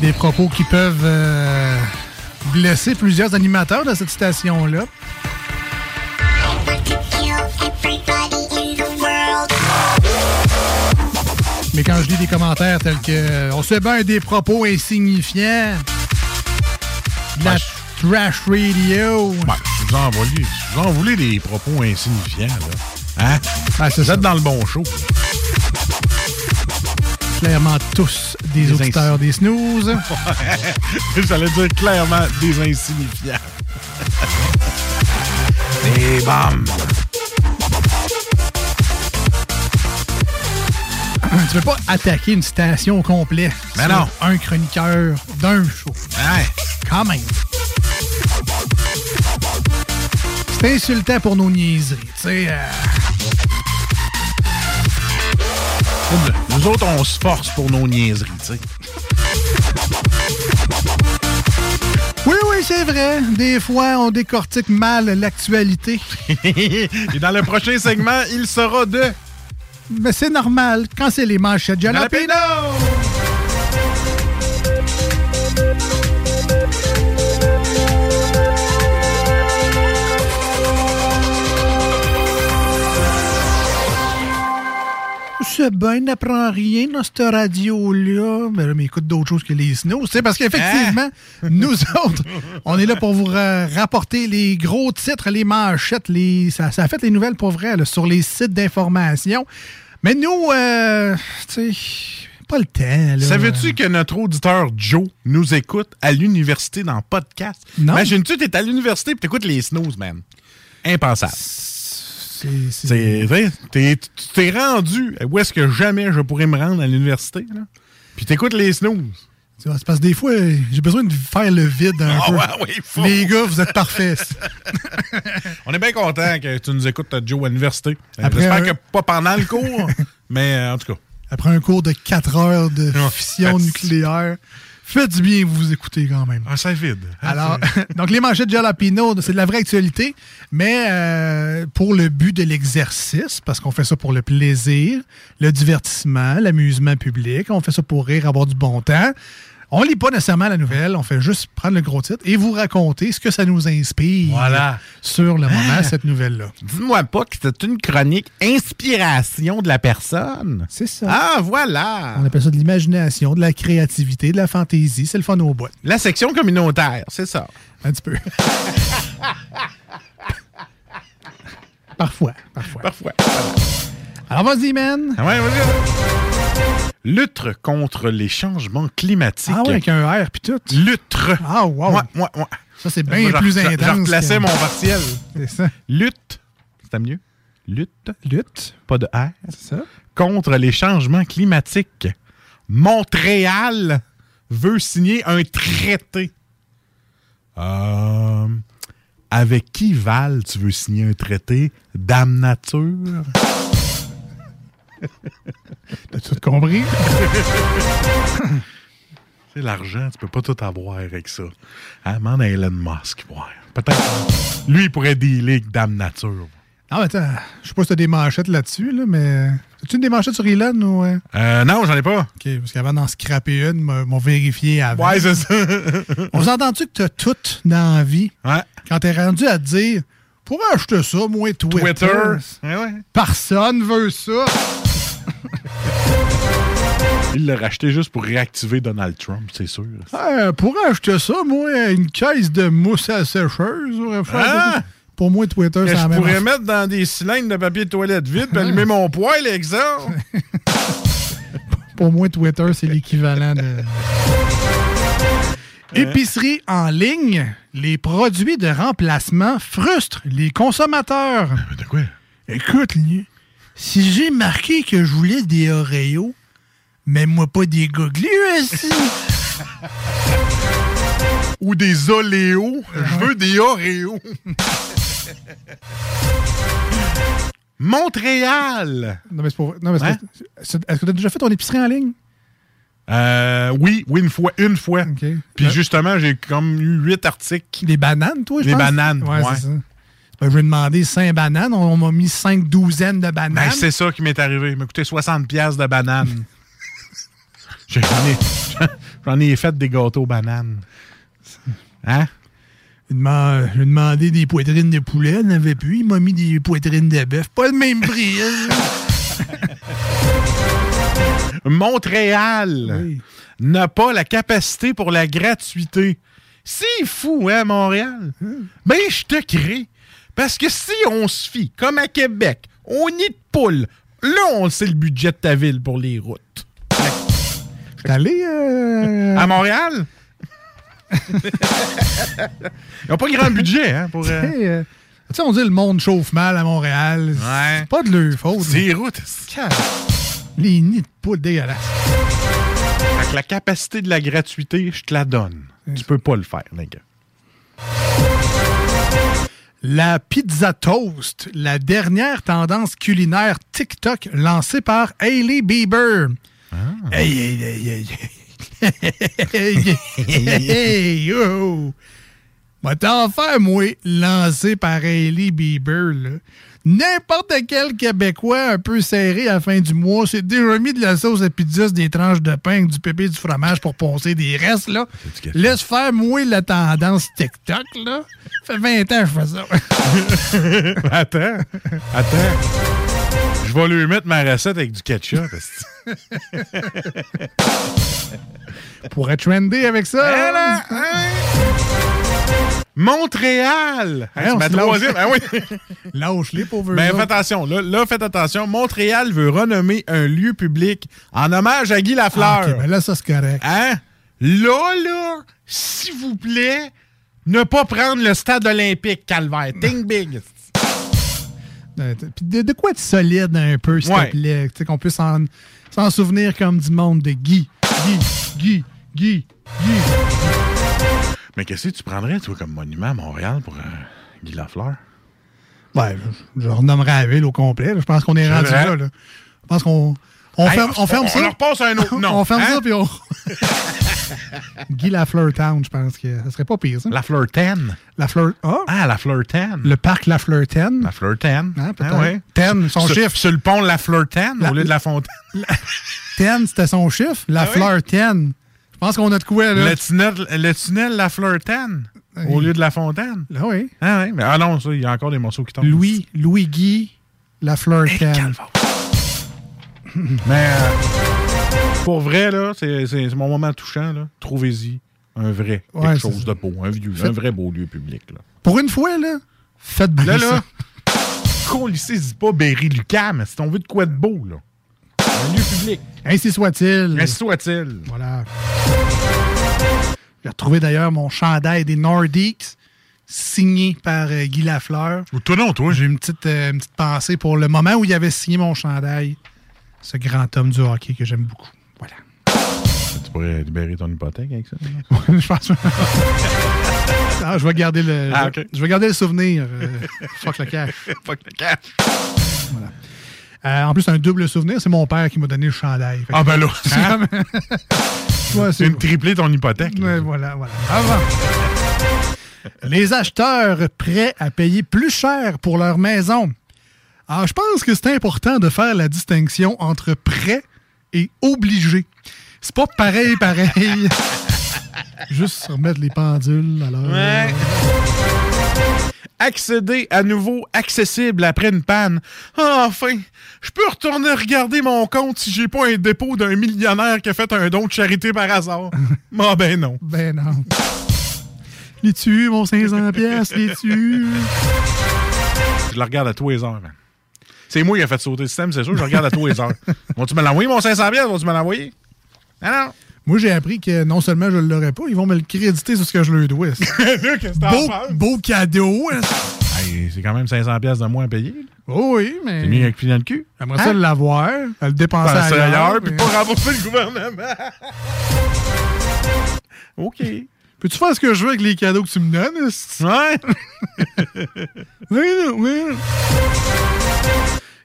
Des propos qui peuvent euh, blesser plusieurs animateurs de cette station-là. Mais quand je lis des commentaires tels que euh, on sait bien des propos insignifiants, de la trash radio. Ben, je vous en voulez, je vous en des propos insignifiants, là. Hein? Ben, vous êtes dans le bon show. Clairement tous des, Des auditeurs des snooze. J'allais dire clairement des insignifiants. Et bam! tu peux pas attaquer une station au complet. Mais non. Un chroniqueur d'un show. Ouais. Quand même. C'est insultant pour nos niaiseries. Tu sais, euh, Nous autres, on se force pour nos niaiseries, tu sais. Oui, oui, c'est vrai. Des fois, on décortique mal l'actualité. Et dans le prochain segment, il sera de... Mais c'est normal. Quand c'est les manchettes Jalapeno! Bien, n'apprend rien dans cette radio-là? Ben là, mais écoute d'autres choses que les snows. C'est parce qu'effectivement, nous autres, on est là pour vous ra- rapporter les gros titres, les manchettes, les... Ça, ça a fait les nouvelles pour vrai là, sur les sites d'information. Mais nous, euh, tu sais, pas le temps. Savais-tu que notre auditeur Joe nous écoute à l'université dans podcast? Non. Imagine-tu, t'es à l'université et t'écoutes les snooze, man. Impensable. C'est vrai. Tu t'es rendu où est-ce que jamais je pourrais me rendre à l'université? Puis t'écoutes les snooze. C'est parce que des fois, j'ai besoin de faire le vide un Ah peu. ouais, ouais, faut. Les gars, vous êtes parfaits. On est bien content que tu nous écoutes, Joe, à l'université. Euh, J'espère un- que pas pendant le cours, mais euh, en tout cas. Après un cours de 4 heures de fission nucléaire, faites du bien vous écouter quand même. Ah, c'est vide. Alors, donc les manchettes de Jalapino, c'est de la vraie actualité, mais euh, pour le but de l'exercice, parce qu'on fait ça pour le plaisir, le divertissement, l'amusement public, on fait ça pour rire, avoir du bon temps. On lit pas nécessairement la nouvelle, on fait juste prendre le gros titre et vous raconter ce que ça nous inspire Voilà. sur le moment, Ah. cette nouvelle-là. Dis-moi pas que c'est une chronique inspiration de la personne. C'est ça. Ah, voilà. On appelle ça de l'imagination, de la créativité, de la fantaisie. C'est le fun au bout. La section communautaire, c'est ça. Un petit peu. parfois, parfois. Parfois. Alors vas-y, man. Ah ouais, vas-y. Lutte contre les changements climatiques. Ah ouais, avec un R puis tout. Lutte. Ah wow. Ouais, ouais, ouais. Ça, c'est bien plus intense. Que- mon partiel. C'est ça. Lutte. C'était mieux? Lutte. Lutte. Pas de R. C'est ça. Contre les changements climatiques. Montréal veut signer un traité. Euh, avec qui, Val, tu veux signer un traité? Dame Nature? T'as tout compris? C'est l'argent, tu peux pas tout avoir avec ça. Hein, demande à Elon Musk. Ouais. Peut-être. Lui, il pourrait dealer avec Dame Nature. Ah, mais attends, je sais pas si t'as des manchettes là-dessus, là, mais. As-tu des manchettes sur Elon ou. euh? Euh, non, j'en ai pas. OK, parce qu'avant d'en scraper une, m'ont vérifié avant. Ouais, c'est ça. On s'entend-tu que t'as tout dans la vie? Ouais. Quand t'es rendu à te dire, pour acheter ça, moi, Twitter. Twitter. Ouais, ouais. Personne veut ça. Il l'a racheté juste pour réactiver Donald Trump, c'est sûr. Euh, pour acheter ça, moi, une caisse de mousse à sécheuse. aurait fait Ah! Pour moi, Twitter, c'est la je même pourrais affaire. mettre dans des cylindres de papier de toilette vide puis allumer mon poêle, exemple. Pour moi, Twitter, c'est l'équivalent de. Épicerie en ligne, les produits de remplacement frustrent les consommateurs. De quoi? Écoute, si j'ai marqué que je voulais des Oreos, mets-moi pas des aussi. Ou des Oléos. Je veux des Oreos. Montréal. Non, mais c'est pour. Non, mais Hein? Est-ce que tu as déjà fait ton épicerie en ligne? Euh, oui, oui, une fois. Une fois. Puis Ouais. justement, j'ai comme eu huit articles. Des bananes, toi, je Des pense? bananes, ouais. c'est ça. Ben, je vais demander 5 bananes. On m'a mis 5 douzaines de bananes. Ben, c'est ça qui m'est arrivé. Il m'a coûté 60$ piastres de bananes. J'en ai, fait des gâteaux aux bananes. Hein? J'ai demandé, j'ai demandé des poitrines de poulet, il n'avait plus. Il m'a mis des poitrines de bœuf. Pas le même prix. hein? Montréal n'a pas la capacité pour la gratuité. C'est fou, hein, Montréal? Ben, je te crée. Parce que si on se fie, comme à Québec, on nid de poule, là, on sait le budget de ta ville pour les routes. T'es allé euh, À Montréal? Ils n'ont pas grand budget, hein, pour... euh, Tu sais, euh, tu sais, on dit le monde chauffe mal à Montréal. C'est pas de leur faute. C'est les routes. Les nids de poule dégueulasses. Fait que la capacité de la gratuité, je te la donne. Tu peux pas le faire, les gars. La pizza toast, la dernière tendance culinaire TikTok lancée par Hailey Bieber. Hey, hey, hey, hey, hey, hey, hey, yo! T'en faire, moi, lancé par Hailey Bieber, là. N'importe quel Québécois un peu serré à la fin du mois s'est déjà mis de la sauce à pizza des tranches de pain, du pépé du fromage pour poncer des restes, là. Laisse faire, moi, la tendance TikTok, là. Ça fait 20 ans que je fais ça. attends, attends. Je vais lui mettre ma recette avec du ketchup. Pourrait trender avec ça. Là, Montréal! Hein, c'est ma troisième. Ah oui. Lâche-les, pauvres Ben, faites attention. Là, là, faites attention. Montréal veut renommer un lieu public en hommage à Guy Lafleur. Ah, ok, ben là, ça, c'est correct. Hein? Là, là, s'il vous plaît, ne pas prendre le stade olympique, Calvaire. Think big. Euh, De, de quoi de solide un peu, s'il Ouais. te plaît? Tu sais, Qu'on puisse s'en s'en souvenir comme du monde de Guy. Guy, Guy, Guy, Guy. Mais qu'est-ce que tu prendrais, toi, comme monument à Montréal pour euh, Guy Lafleur? Ouais, je, je renommerai la ville au complet. là. Je pense qu'on est rendu là, là. Je pense qu'on on Hey, ferme, on ferme ça. on leur passe un autre nom, on ferme hein? ça, puis on... Guy Lafleur Town, je pense que ça serait pas pire, ça. Lafleur 10. Lafleur... Ah, Ah, Lafleur 10. le parc Lafleur 10. Lafleur 10. Hein, peut-être. Ah ouais. 10, son sur, chiffre. Sur le pont Lafleur 10 La- au lieu de la fontaine. 10, c'était son chiffre. 10. Je pense qu'on a de quoi, là. Le tunnel, le tunnel Lafleur 10 au lieu de la fontaine. Là, oui. Ah, oui. Mais, ah non, ça, il y a encore des morceaux qui tombent. Louis, Louis-Guy Lafleur 10. Mais euh, pour vrai, là, c'est mon moment touchant. là. Trouvez-y un vrai, quelque Ouais, chose de beau, un, vieux, Faites- un vrai beau lieu public. Là, Pour une fois, là, faites bien là, ça. là Colisée, dis pas Berry-Lucam, c'est on veut de quoi de beau, là. Un lieu public. Ainsi soit-il. Ainsi soit-il. Voilà. J'ai retrouvé d'ailleurs mon chandail des Nordiques, signé par euh, Guy Lafleur. Toi non, toi. J'ai une petite, euh, une petite pensée pour le moment où il avait signé mon chandail. Ce grand homme du hockey que j'aime beaucoup. Voilà. Tu pourrais libérer ton hypothèque avec ça? je pense. Ah, je vais garder le. Ah. Je vais garder le souvenir. euh, fuck le cash. Fuck le cash. Euh, en plus, un double souvenir, c'est mon père qui m'a donné le chandail. Ah ben là, C'est hein? comme- Ouais, c'est une triplée ton hypothèque. Ouais, voilà, voilà. Avant. Les acheteurs prêts à payer plus cher pour leur maison. Alors, je pense que c'est important de faire la distinction entre prêt et obligé. C'est pas pareil, pareil. Juste remettre les pendules à l'heure. Ouais. Accéder à nouveau accessible après une panne. Ah, enfin, je peux retourner regarder mon compte si j'ai pas un dépôt d'un millionnaire qui a fait un don de charité par hasard. Ah ben non. Ben non. Les tu mon 500 pièces, les tu Je le regarde à tous les heures, man. C'est moi qui ai fait sauter le système, c'est sûr, je le regarde à tous les heures. Vont-tu me l'envoyer, mon 500 pièces? Vont-tu me l'envoyer? Ah non. Moi, j'ai appris que non seulement je ne l'aurais pas, ils vont me le créditer sur ce que je leur dois. Beau, beau cadeau. hein? Hey, c'est quand même 500 pièces de moins à payer. Oh oui, mais. C'est mieux avec dans le cul. J'aimerais ça l'avoir, le dépenser Penser ailleurs. ailleurs, puis mais- pas rembourser le gouvernement. OK. Peux-tu faire ce que je veux avec les cadeaux que tu me donnes? Ouais. Oui, non, oui.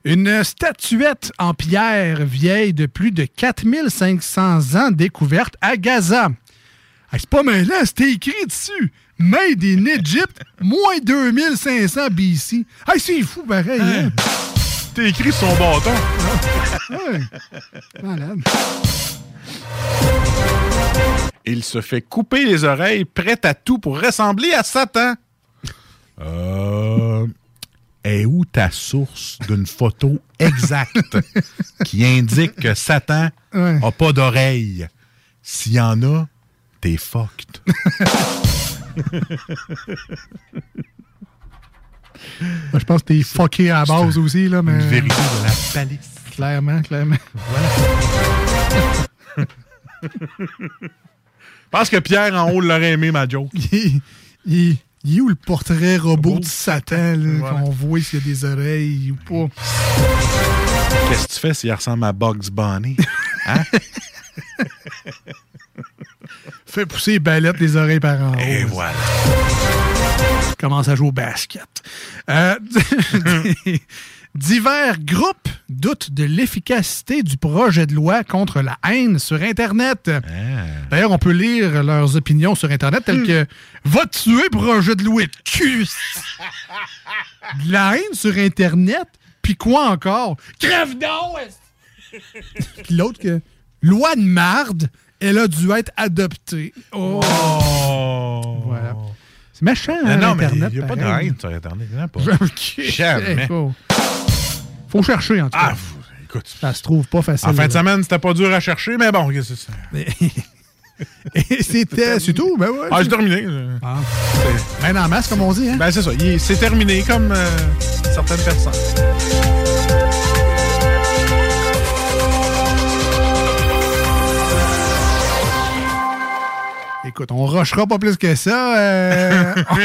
Une statuette en pierre vieille de plus de 4500 ans découverte à Gaza. Ah, c'est pas là, c'était écrit dessus. Made in Egypt, moins 2500 BC. Ah, c'est fou, pareil. Hein? T'es écrit sur son bâton. Ouais. Malade. Il se fait couper les oreilles, prêt à tout pour ressembler à Satan. Euh. Est où ta source d'une photo exacte qui indique que Satan Ouais. a pas d'oreilles? S'il y en a, t'es fucked. Moi, je pense que t'es fucké à la base aussi, là, mais. Une vérité de la palisse. Clairement, clairement. Je pense que Pierre en haut l'aurait aimé, ma joke. il, il- il est où le portrait robot de Satan, là, Voilà. qu'on voit s'il y a des oreilles ou pas? Qu'est-ce que tu fais s'il ressemble à Bugs Bunny? Hein? Fait pousser les balettes des oreilles par en haut. Et voilà. Commence à jouer au basket. Euh, divers groupes doutent de l'efficacité du projet de loi contre la haine sur Internet. Ah. D'ailleurs, on peut lire leurs opinions sur Internet telles que Va tuer projet de loi de cul. De la haine sur Internet, puis quoi encore? Crève donc! Puis l'autre que loi de marde, elle a dû être adoptée. Oh! Voilà. C'est méchant, hein, non, mais Internet. il n'y a pas de haine sur Internet. Il n'y en a pas. Jamais. Faut chercher, en tout cas. Ah, écoute. Ça se trouve pas facile. En fin de semaine, c'était pas dur à chercher, mais bon, qu'est-ce que c'est? Et c'était, c'est tout? Ben ouais. Ah, c'est- j'ai terminé. Ah. Ben en masse, comme on dit. Hein? Ben, c'est ça. C'est terminé comme euh, certaines personnes. Écoute, on rushera pas plus que ça. euh, Ah,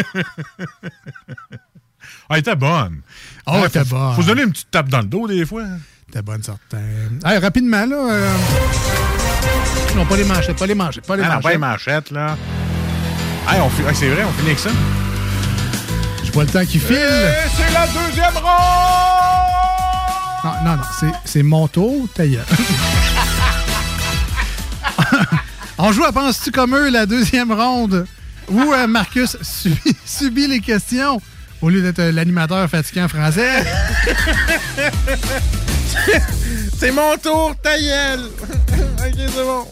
elle était bonne. Ah, elle était bonne. Faut se donner une petite tape dans le dos, des fois. T'es bonne certaine. Hey, rapidement, là. euh, Non, pas les manchettes, pas les manchettes, pas les Ah, non, manchettes. pas les manchettes, là. Hey, on fi- ah, c'est vrai, on finit avec ça. Je vois le temps qui file. Et c'est la deuxième ronde! Non, non, non, c'est, c'est mon tour, ta gueule. On joue à Penses-tu comme eux la deuxième ronde où euh, Marcus subit, subit les questions au lieu d'être l'animateur fatiguant français. C'est mon tour, ta ok, c'est bon.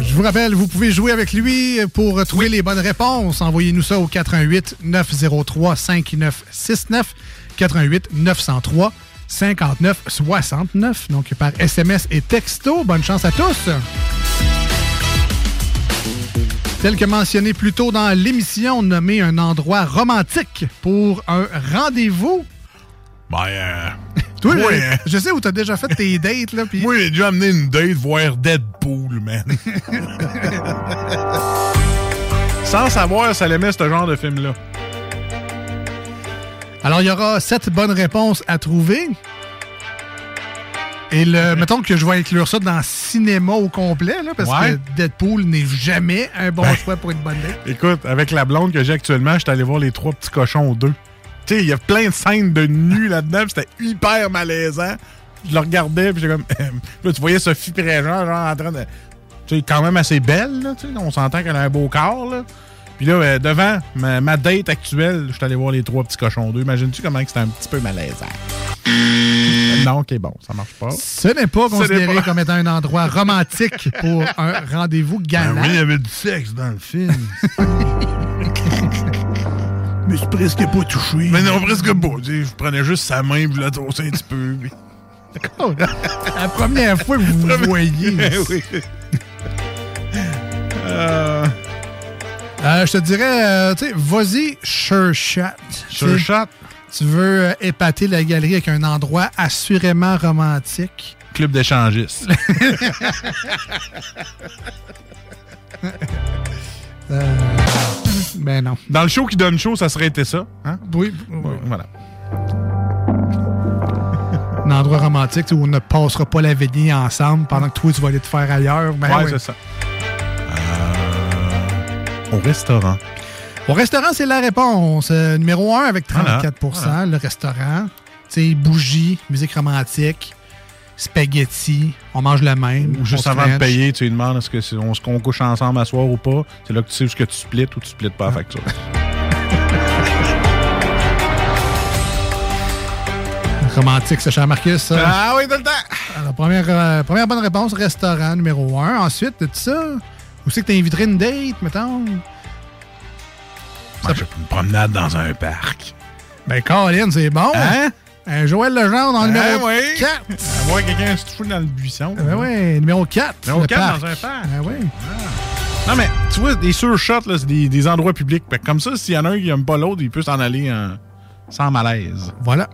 Je vous rappelle, vous pouvez jouer avec lui pour trouver les bonnes réponses. Envoyez-nous ça au 88 903 5969 88 903 59 69 donc par SMS et texto. Bonne chance à tous. Tel que mentionné plus tôt dans l'émission, nommé un endroit romantique pour un rendez-vous. Ben, euh, Toi, moi, je, hein, je sais où t'as déjà fait tes dates, là. puis- moi, j'ai déjà amené une date voir Deadpool, man. Sans savoir si elle aimait ce genre de film-là. Alors, il y aura sept bonnes réponses à trouver. Et le, mettons que je vais inclure ça dans cinéma au complet, là, parce Ouais. que Deadpool n'est jamais un bon Ben. choix pour une bonne date. Écoute, avec la blonde que j'ai actuellement, j'étais allé voir les trois petits cochons deux. Tu sais, il y a plein de scènes de nu là-dedans, c'était hyper malaisant. je le regardais, puis j'étais comme. là, tu voyais Sophie Préjean, genre, en train de. Tu sais, quand même assez belle, là, tu sais. On s'entend qu'elle a un beau corps, là. Puis là, euh, devant ma, ma date actuelle, je suis allé voir les trois petits cochons d'eux. Imagines-tu comment c'était un petit peu malaisant? non, ok, bon, ça marche pas. Ce n'est pas considéré pas. comme étant un endroit romantique pour un rendez-vous galant. Ben oui, il y avait du sexe dans le film. Mais c'est presque pas touché. Mais non, presque pas. Je prenais juste sa main, puis je la trossais un petit peu. puis- La première fois que vous vous voyez. oui. Euh, Euh, je te dirais, euh, tu sais, vas-y, sure shot. Sure shot. Tu veux euh, épater la galerie avec un endroit assurément romantique. Club d'échangistes. Ben non. Dans le show qui donne chaud, ça serait été ça. Hein? Oui. Voilà. Un endroit romantique où on ne passera pas la veillée ensemble pendant que toi, tu vas aller te faire ailleurs. Ben ouais, oui. c'est ça. Au restaurant. Au restaurant, c'est la réponse. Euh, numéro 1 avec 34 Voilà. Le restaurant. Tu sais, bougie, musique romantique, spaghetti, on mange le même. Ou juste avant de payer, tu lui demandes est-ce que c'est- on, qu'on couche ensemble à soir ou pas. C'est là que tu sais ce que tu splits ou tu splits pas la facture. Romantique, c'est cher Marcus. Ah oui, tout le temps! Alors, première, euh, première bonne réponse, restaurant numéro 1. Ensuite, de ça, où c'est que tu inviterais une date, mettons? Je fais une promenade dans un parc. Ben, Colin, c'est bon. Hein? Un Joël Legendre en numéro Ah oui. 4. Voir quelqu'un se fout dans le buisson. Ben oui, numéro 4. Numéro le 4 parc. dans un parc. Ben oui. Non, mais tu vois, des surshots, là, c'est des, des endroits publics. Comme ça, s'il y en a un qui aime pas l'autre, il peut s'en aller en- sans malaise. Voilà.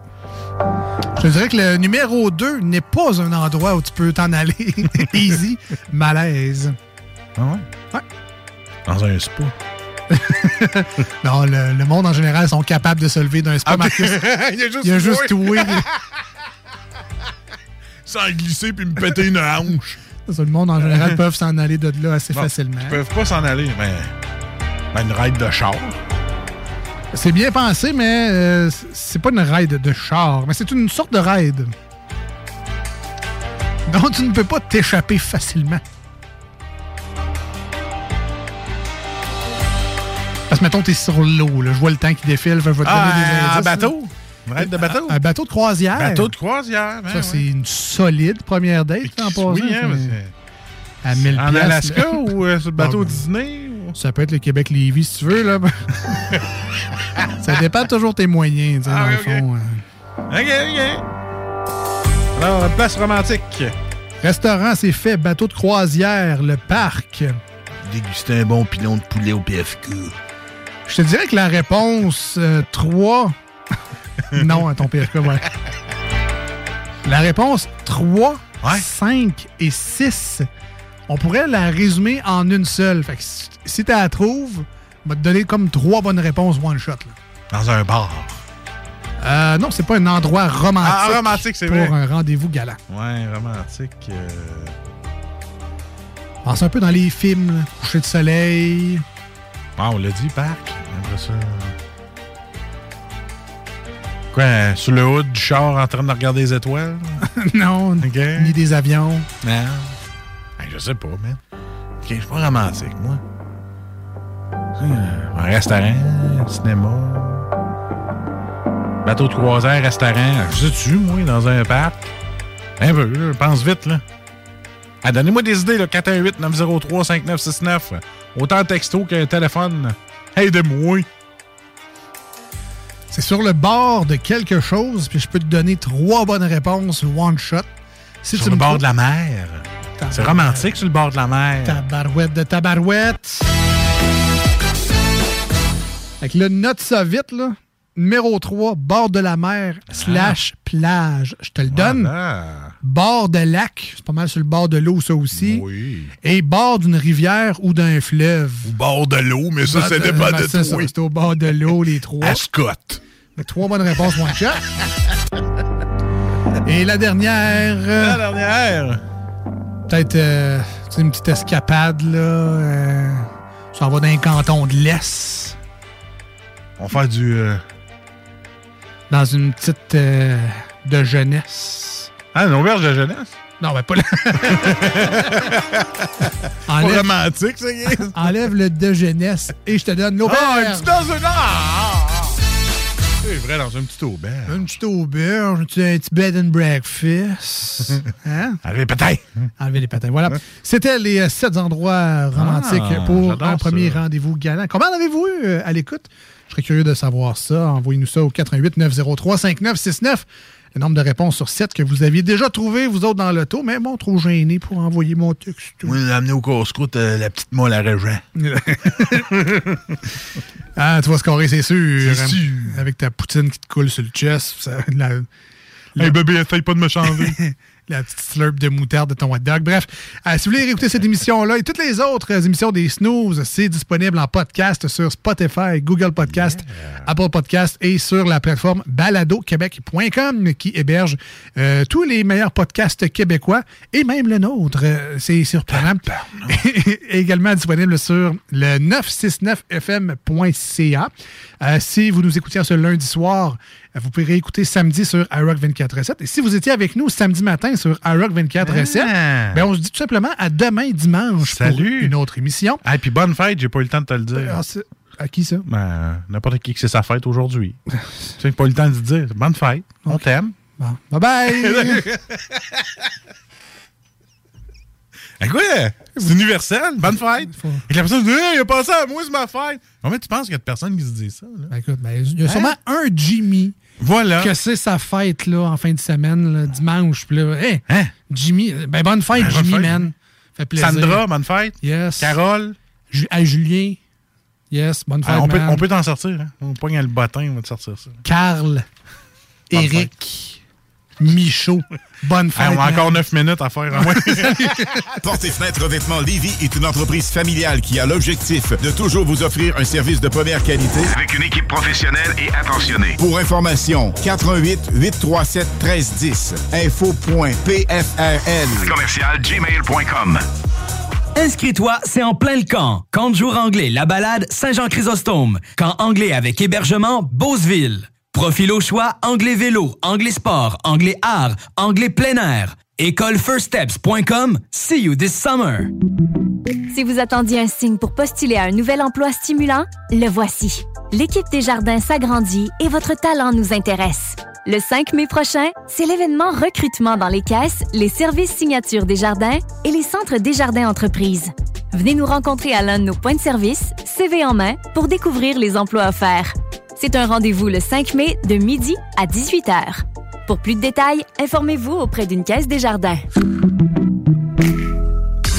Je te dirais que le numéro 2 n'est pas un endroit où tu peux t'en aller. Easy. Malaise. Ah ouais? Ouais. Dans un spa. non, le, le monde en général sont capables de se lever d'un spa, Ah, Marcus. il y a juste Il y a juste. Sans glisser puis me péter une hanche. Le monde en général peuvent s'en aller de là assez facilement. Ils peuvent pas s'en aller, mais. ben, une ride de char. C'est bien pensé, mais euh, c'est pas une ride de char, mais c'est une sorte de ride. Donc, tu ne peux pas t'échapper facilement. Parce que, mettons, t'es sur l'eau, là. Je vois le temps qui défile, je vais te donner des Ah, indices. un bateau? de bateau? Un, un bateau de croisière. Bateau de croisière. ben Ça, c'est une solide première date, en passant. Oui, hein, c'est- mais c'est- à 1000 En Alaska là. ou euh, sur le bateau Bon, Disney? ou- Ça peut être le Québec-Lévis, si tu veux, là. ça dépend toujours tes moyens, tu sais, Ah, dans le fond. euh. OK, OK. Alors, place romantique. Restaurant, c'est fait. Bateau de croisière, le parc. Déguster un bon pilon de poulet au PFQ. Je te dirais que la réponse 3. non, à ton PFK, ouais. La réponse 3, 5 et 6, on pourrait la résumer en une seule. Fait que si, tu la trouves, on va te donner comme trois bonnes réponses one shot. là. Dans un bar. Euh, non, c'est pas un endroit romantique. Ah, romantique, c'est pour vrai. un rendez-vous galant. Ouais, romantique. euh, Pense un peu dans les films, là. coucher de soleil. Ah, on l'a dit, parc. Après ça. Quoi, euh, sur le hood du char en train de regarder les étoiles? non, ni des avions. Non. Hey, je sais pas, man. Ok, je suis pas romantique, moi. Hmm, Un restaurant, un cinéma. Bateau de croisière, restaurant. Je sais-tu, moi, dans un parc? Un peu, là, pense vite, là. Ah, donnez-moi des idées, là. 418-903-5969. Autant texto qu'un téléphone. Aidez-moi. C'est sur le bord de quelque chose, puis je peux te donner trois bonnes réponses one shot. Si Sur tu le me bord de la mer. C'est romantique sur le bord de la mer. Tabarouette de tabarouette. Fait que là, note ça vite, là. Numéro 3, bord de la mer slash plage. Je te le donne. Ah. Bord de lac, c'est pas mal sur le bord de l'eau, ça aussi. Oui. Et bord d'une rivière ou d'un fleuve. Au bord de l'eau, mais ça, Bord c'est de- dépend ben, ça, toi. C'est au bord de l'eau, les trois. Ascot. Mais trois bonnes réponses, one shot. Et la dernière. euh, La dernière. Peut-être euh, une petite escapade, là. Euh, ça va dans un canton de l'Est. On va faire du. euh, Dans une petite euh, de jeunesse. Ah, une auberge de jeunesse? Non, ben pas là. Pas romantique, ça. Enlève le de jeunesse et je te donne l'auberge. Ah, un petit dans une... Ah, ah, ah. C'est vrai, dans une petite auberge. Une petite auberge, un petit, bed and breakfast. Hein? Enlevez les patins. Enlevez les patins. Voilà. C'était les euh, sept endroits romantiques Ah, pour un premier rendez-vous galant. Combien en avez-vous eu euh, à l'écoute? Je serais curieux de savoir ça. Envoyez-nous ça au 88 903 5969. Le nombre de réponses sur 7 que vous aviez déjà trouvé, vous autres, dans l'auto, mais bon, trop gêné pour envoyer mon texte. J'ai amené au casse-croûte euh, la petite molle à régent. Ah, tu vas scorer, c'est sûr. C'est sûr. Avec ta poutine qui te coule sur le chest. Ça, la, Hey, bébé, essaye pas de me changer. la petite slurp de moutarde de ton hot dog. Bref, euh, si vous voulez réécouter cette émission-là et toutes les autres euh, émissions des Snooze, c'est disponible en podcast sur Spotify, Google Podcast, Apple Podcast et sur la plateforme baladoquebec.com qui héberge euh, tous les meilleurs podcasts québécois et même le nôtre. Euh, c'est surprenant. également disponible sur le 969fm.ca. Euh, si vous nous écoutiez ce lundi soir, vous pouvez réécouter samedi sur iRock 24 Et si vous étiez avec nous samedi matin sur iRock 24 Ah. ben on se dit tout simplement à demain dimanche Salut. pour une autre émission. Ah, puis bonne fête, j'ai pas eu le temps de te le dire. Ah, à qui ça? Ben, n'importe qui que c'est sa fête aujourd'hui. tu sais, pas eu le temps de se dire. Bonne fête. On t'aime. Bon. Bye bye! Quoi? C'est universel. Bonne fête. Et que la personne dit Hey, il a pensé à moi, c'est ma fête. Combien tu penses qu'il y a de personnes qui se disent ça? Là? Ben, écoute, ben, il y a sûrement un Jimmy Voilà. que c'est sa fête là, en fin de semaine, là, dimanche. Puis là, hey, Jimmy, ben bonne fête, Ben, bonne Jimmy, fête. man. Fait plaisir. Sandra, bonne fête. Yes. Carole. Ju- hey, Julien. Yes, bonne fête, Ah, on peut on peut t'en sortir. Hein? On pogne le bottin, on va te sortir ça. Carl. Eric. Michaud. Bonne fête. Ah, on a encore 9 minutes à faire. moins. Porte et fenêtre revêtement Lévis est une entreprise familiale qui a l'objectif de toujours vous offrir un service de première qualité Avec une équipe professionnelle et attentionnée. Pour information, 88 837 1310 info.pfrl Commercial gmail.com. Inscris-toi, c'est en plein le camp. Camp de jour anglais, la balade Saint-Jean-Chrysostome. Camp anglais avec hébergement Beauceville. Profil au choix, anglais vélo, anglais sport, anglais art, anglais plein air. Écolefirststeps.com. See you this summer. Si vous attendiez un signe pour postuler à un nouvel emploi stimulant, le voici. L'équipe des jardins s'agrandit et votre talent nous intéresse. Le 5 mai prochain, c'est l'événement recrutement dans les caisses, les services signature des jardins et les centres des jardins entreprises. Venez nous rencontrer à l'un de nos points de service, CV en main, pour découvrir les emplois offerts. C'est un rendez-vous le 5 mai de midi à 18h. Pour plus de détails, informez-vous auprès d'une caisse des jardins.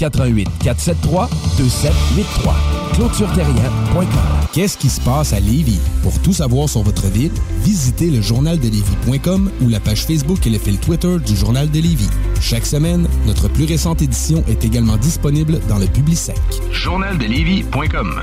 88 473 2783. ClôtureTerrien.com. Qu'est-ce qui se passe à Lévis? Pour tout savoir sur votre ville, visitez le journaldelévis.com ou la page Facebook et le fil Twitter du Journal de Lévis. Chaque semaine, notre plus récente édition est également disponible dans le Publisec. Journaldelévis.com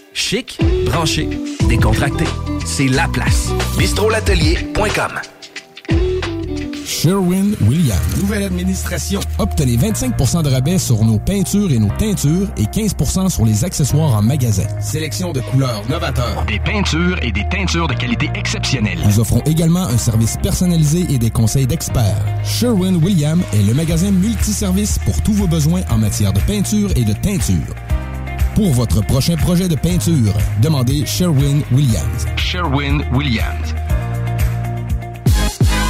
Chic, branché, décontracté. C'est la place. bistrolatelier.com. Sherwin-Williams. Nouvelle administration. Obtenez 25% de rabais sur nos peintures et nos teintures et 15% sur les accessoires en magasin. Sélection de couleurs novateurs. Des peintures et des teintures de qualité exceptionnelle. Nous offrons également un service personnalisé et des conseils d'experts. Sherwin-Williams est le magasin multiservice pour tous vos besoins en matière de peinture et de teinture. Pour votre prochain projet de peinture, demandez Sherwin-Williams. Sherwin-Williams.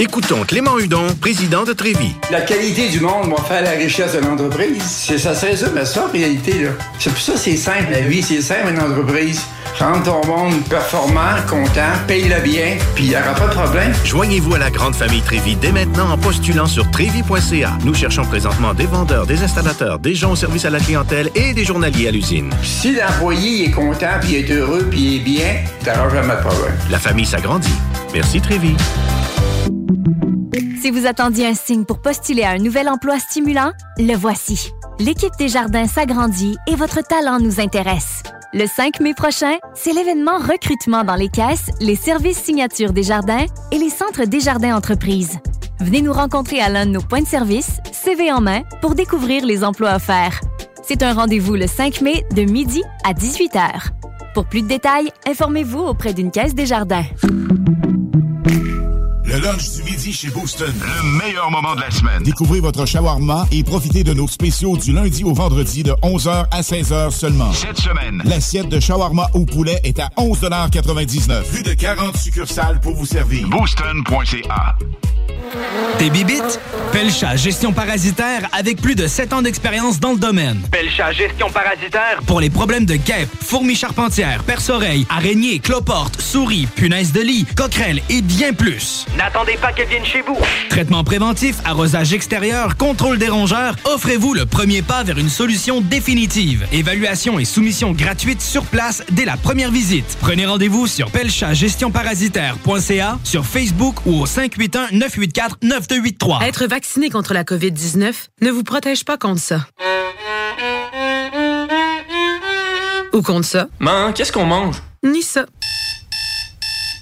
Écoutons Clément Hudon, président de Trévis. La qualité du monde va faire la richesse de l'entreprise. C'est ça, c'est ça, mais ça, en réalité, là. C'est pour ça que c'est simple, la vie, c'est simple, une entreprise. Rendre ton monde performant, content, paye-le bien, puis il n'y aura pas de problème. Joignez-vous à la grande famille Trévis dès maintenant en postulant sur trévis.ca. Nous cherchons présentement des vendeurs, des installateurs, des gens au service à la clientèle et des journaliers à l'usine. Si l'employé est content, puis est heureux, puis est bien, t'auras jamais de problème. La famille s'agrandit. Merci Trévis. Si vous attendiez un signe pour postuler à un nouvel emploi stimulant, le voici. L'équipe des jardins s'agrandit et votre talent nous intéresse. Le 5 mai prochain, c'est l'événement recrutement dans les caisses, les services signatures des jardins et les centres des jardins entreprises. Venez nous rencontrer à l'un de nos points de service, CV en main, pour découvrir les emplois offerts. C'est un rendez-vous le 5 mai de midi à 18h. Pour plus de détails, informez-vous auprès d'une caisse des jardins. Le lunch du midi chez Booston. Le meilleur moment de la semaine. Découvrez votre shawarma et profitez de nos spéciaux du lundi au vendredi de 11h à 16h seulement. Cette semaine. L'assiette de shawarma au poulet est à 11,99 Plus de 40 succursales pour vous servir. Booston.ca. Tes bibites? Pelcha Gestion Parasitaire avec plus de 7 ans d'expérience dans le domaine. Pelcha Gestion Parasitaire. Pour les problèmes de guêpes, fourmis charpentières, perce-oreilles, araignées, cloportes, souris, punaises de lit, coquerelles et bien plus. N'attendez pas qu'elle vienne chez vous. Traitement préventif, arrosage extérieur, contrôle des rongeurs, offrez-vous le premier pas vers une solution définitive. Évaluation et soumission gratuite sur place dès la première visite. Prenez rendez-vous sur pelchatgestionparasitaire.ca, sur Facebook ou au 581-984-9283. Être vacciné contre la COVID-19 ne vous protège pas contre ça. Ou contre ça. Man, qu'est-ce qu'on mange? Ni ça.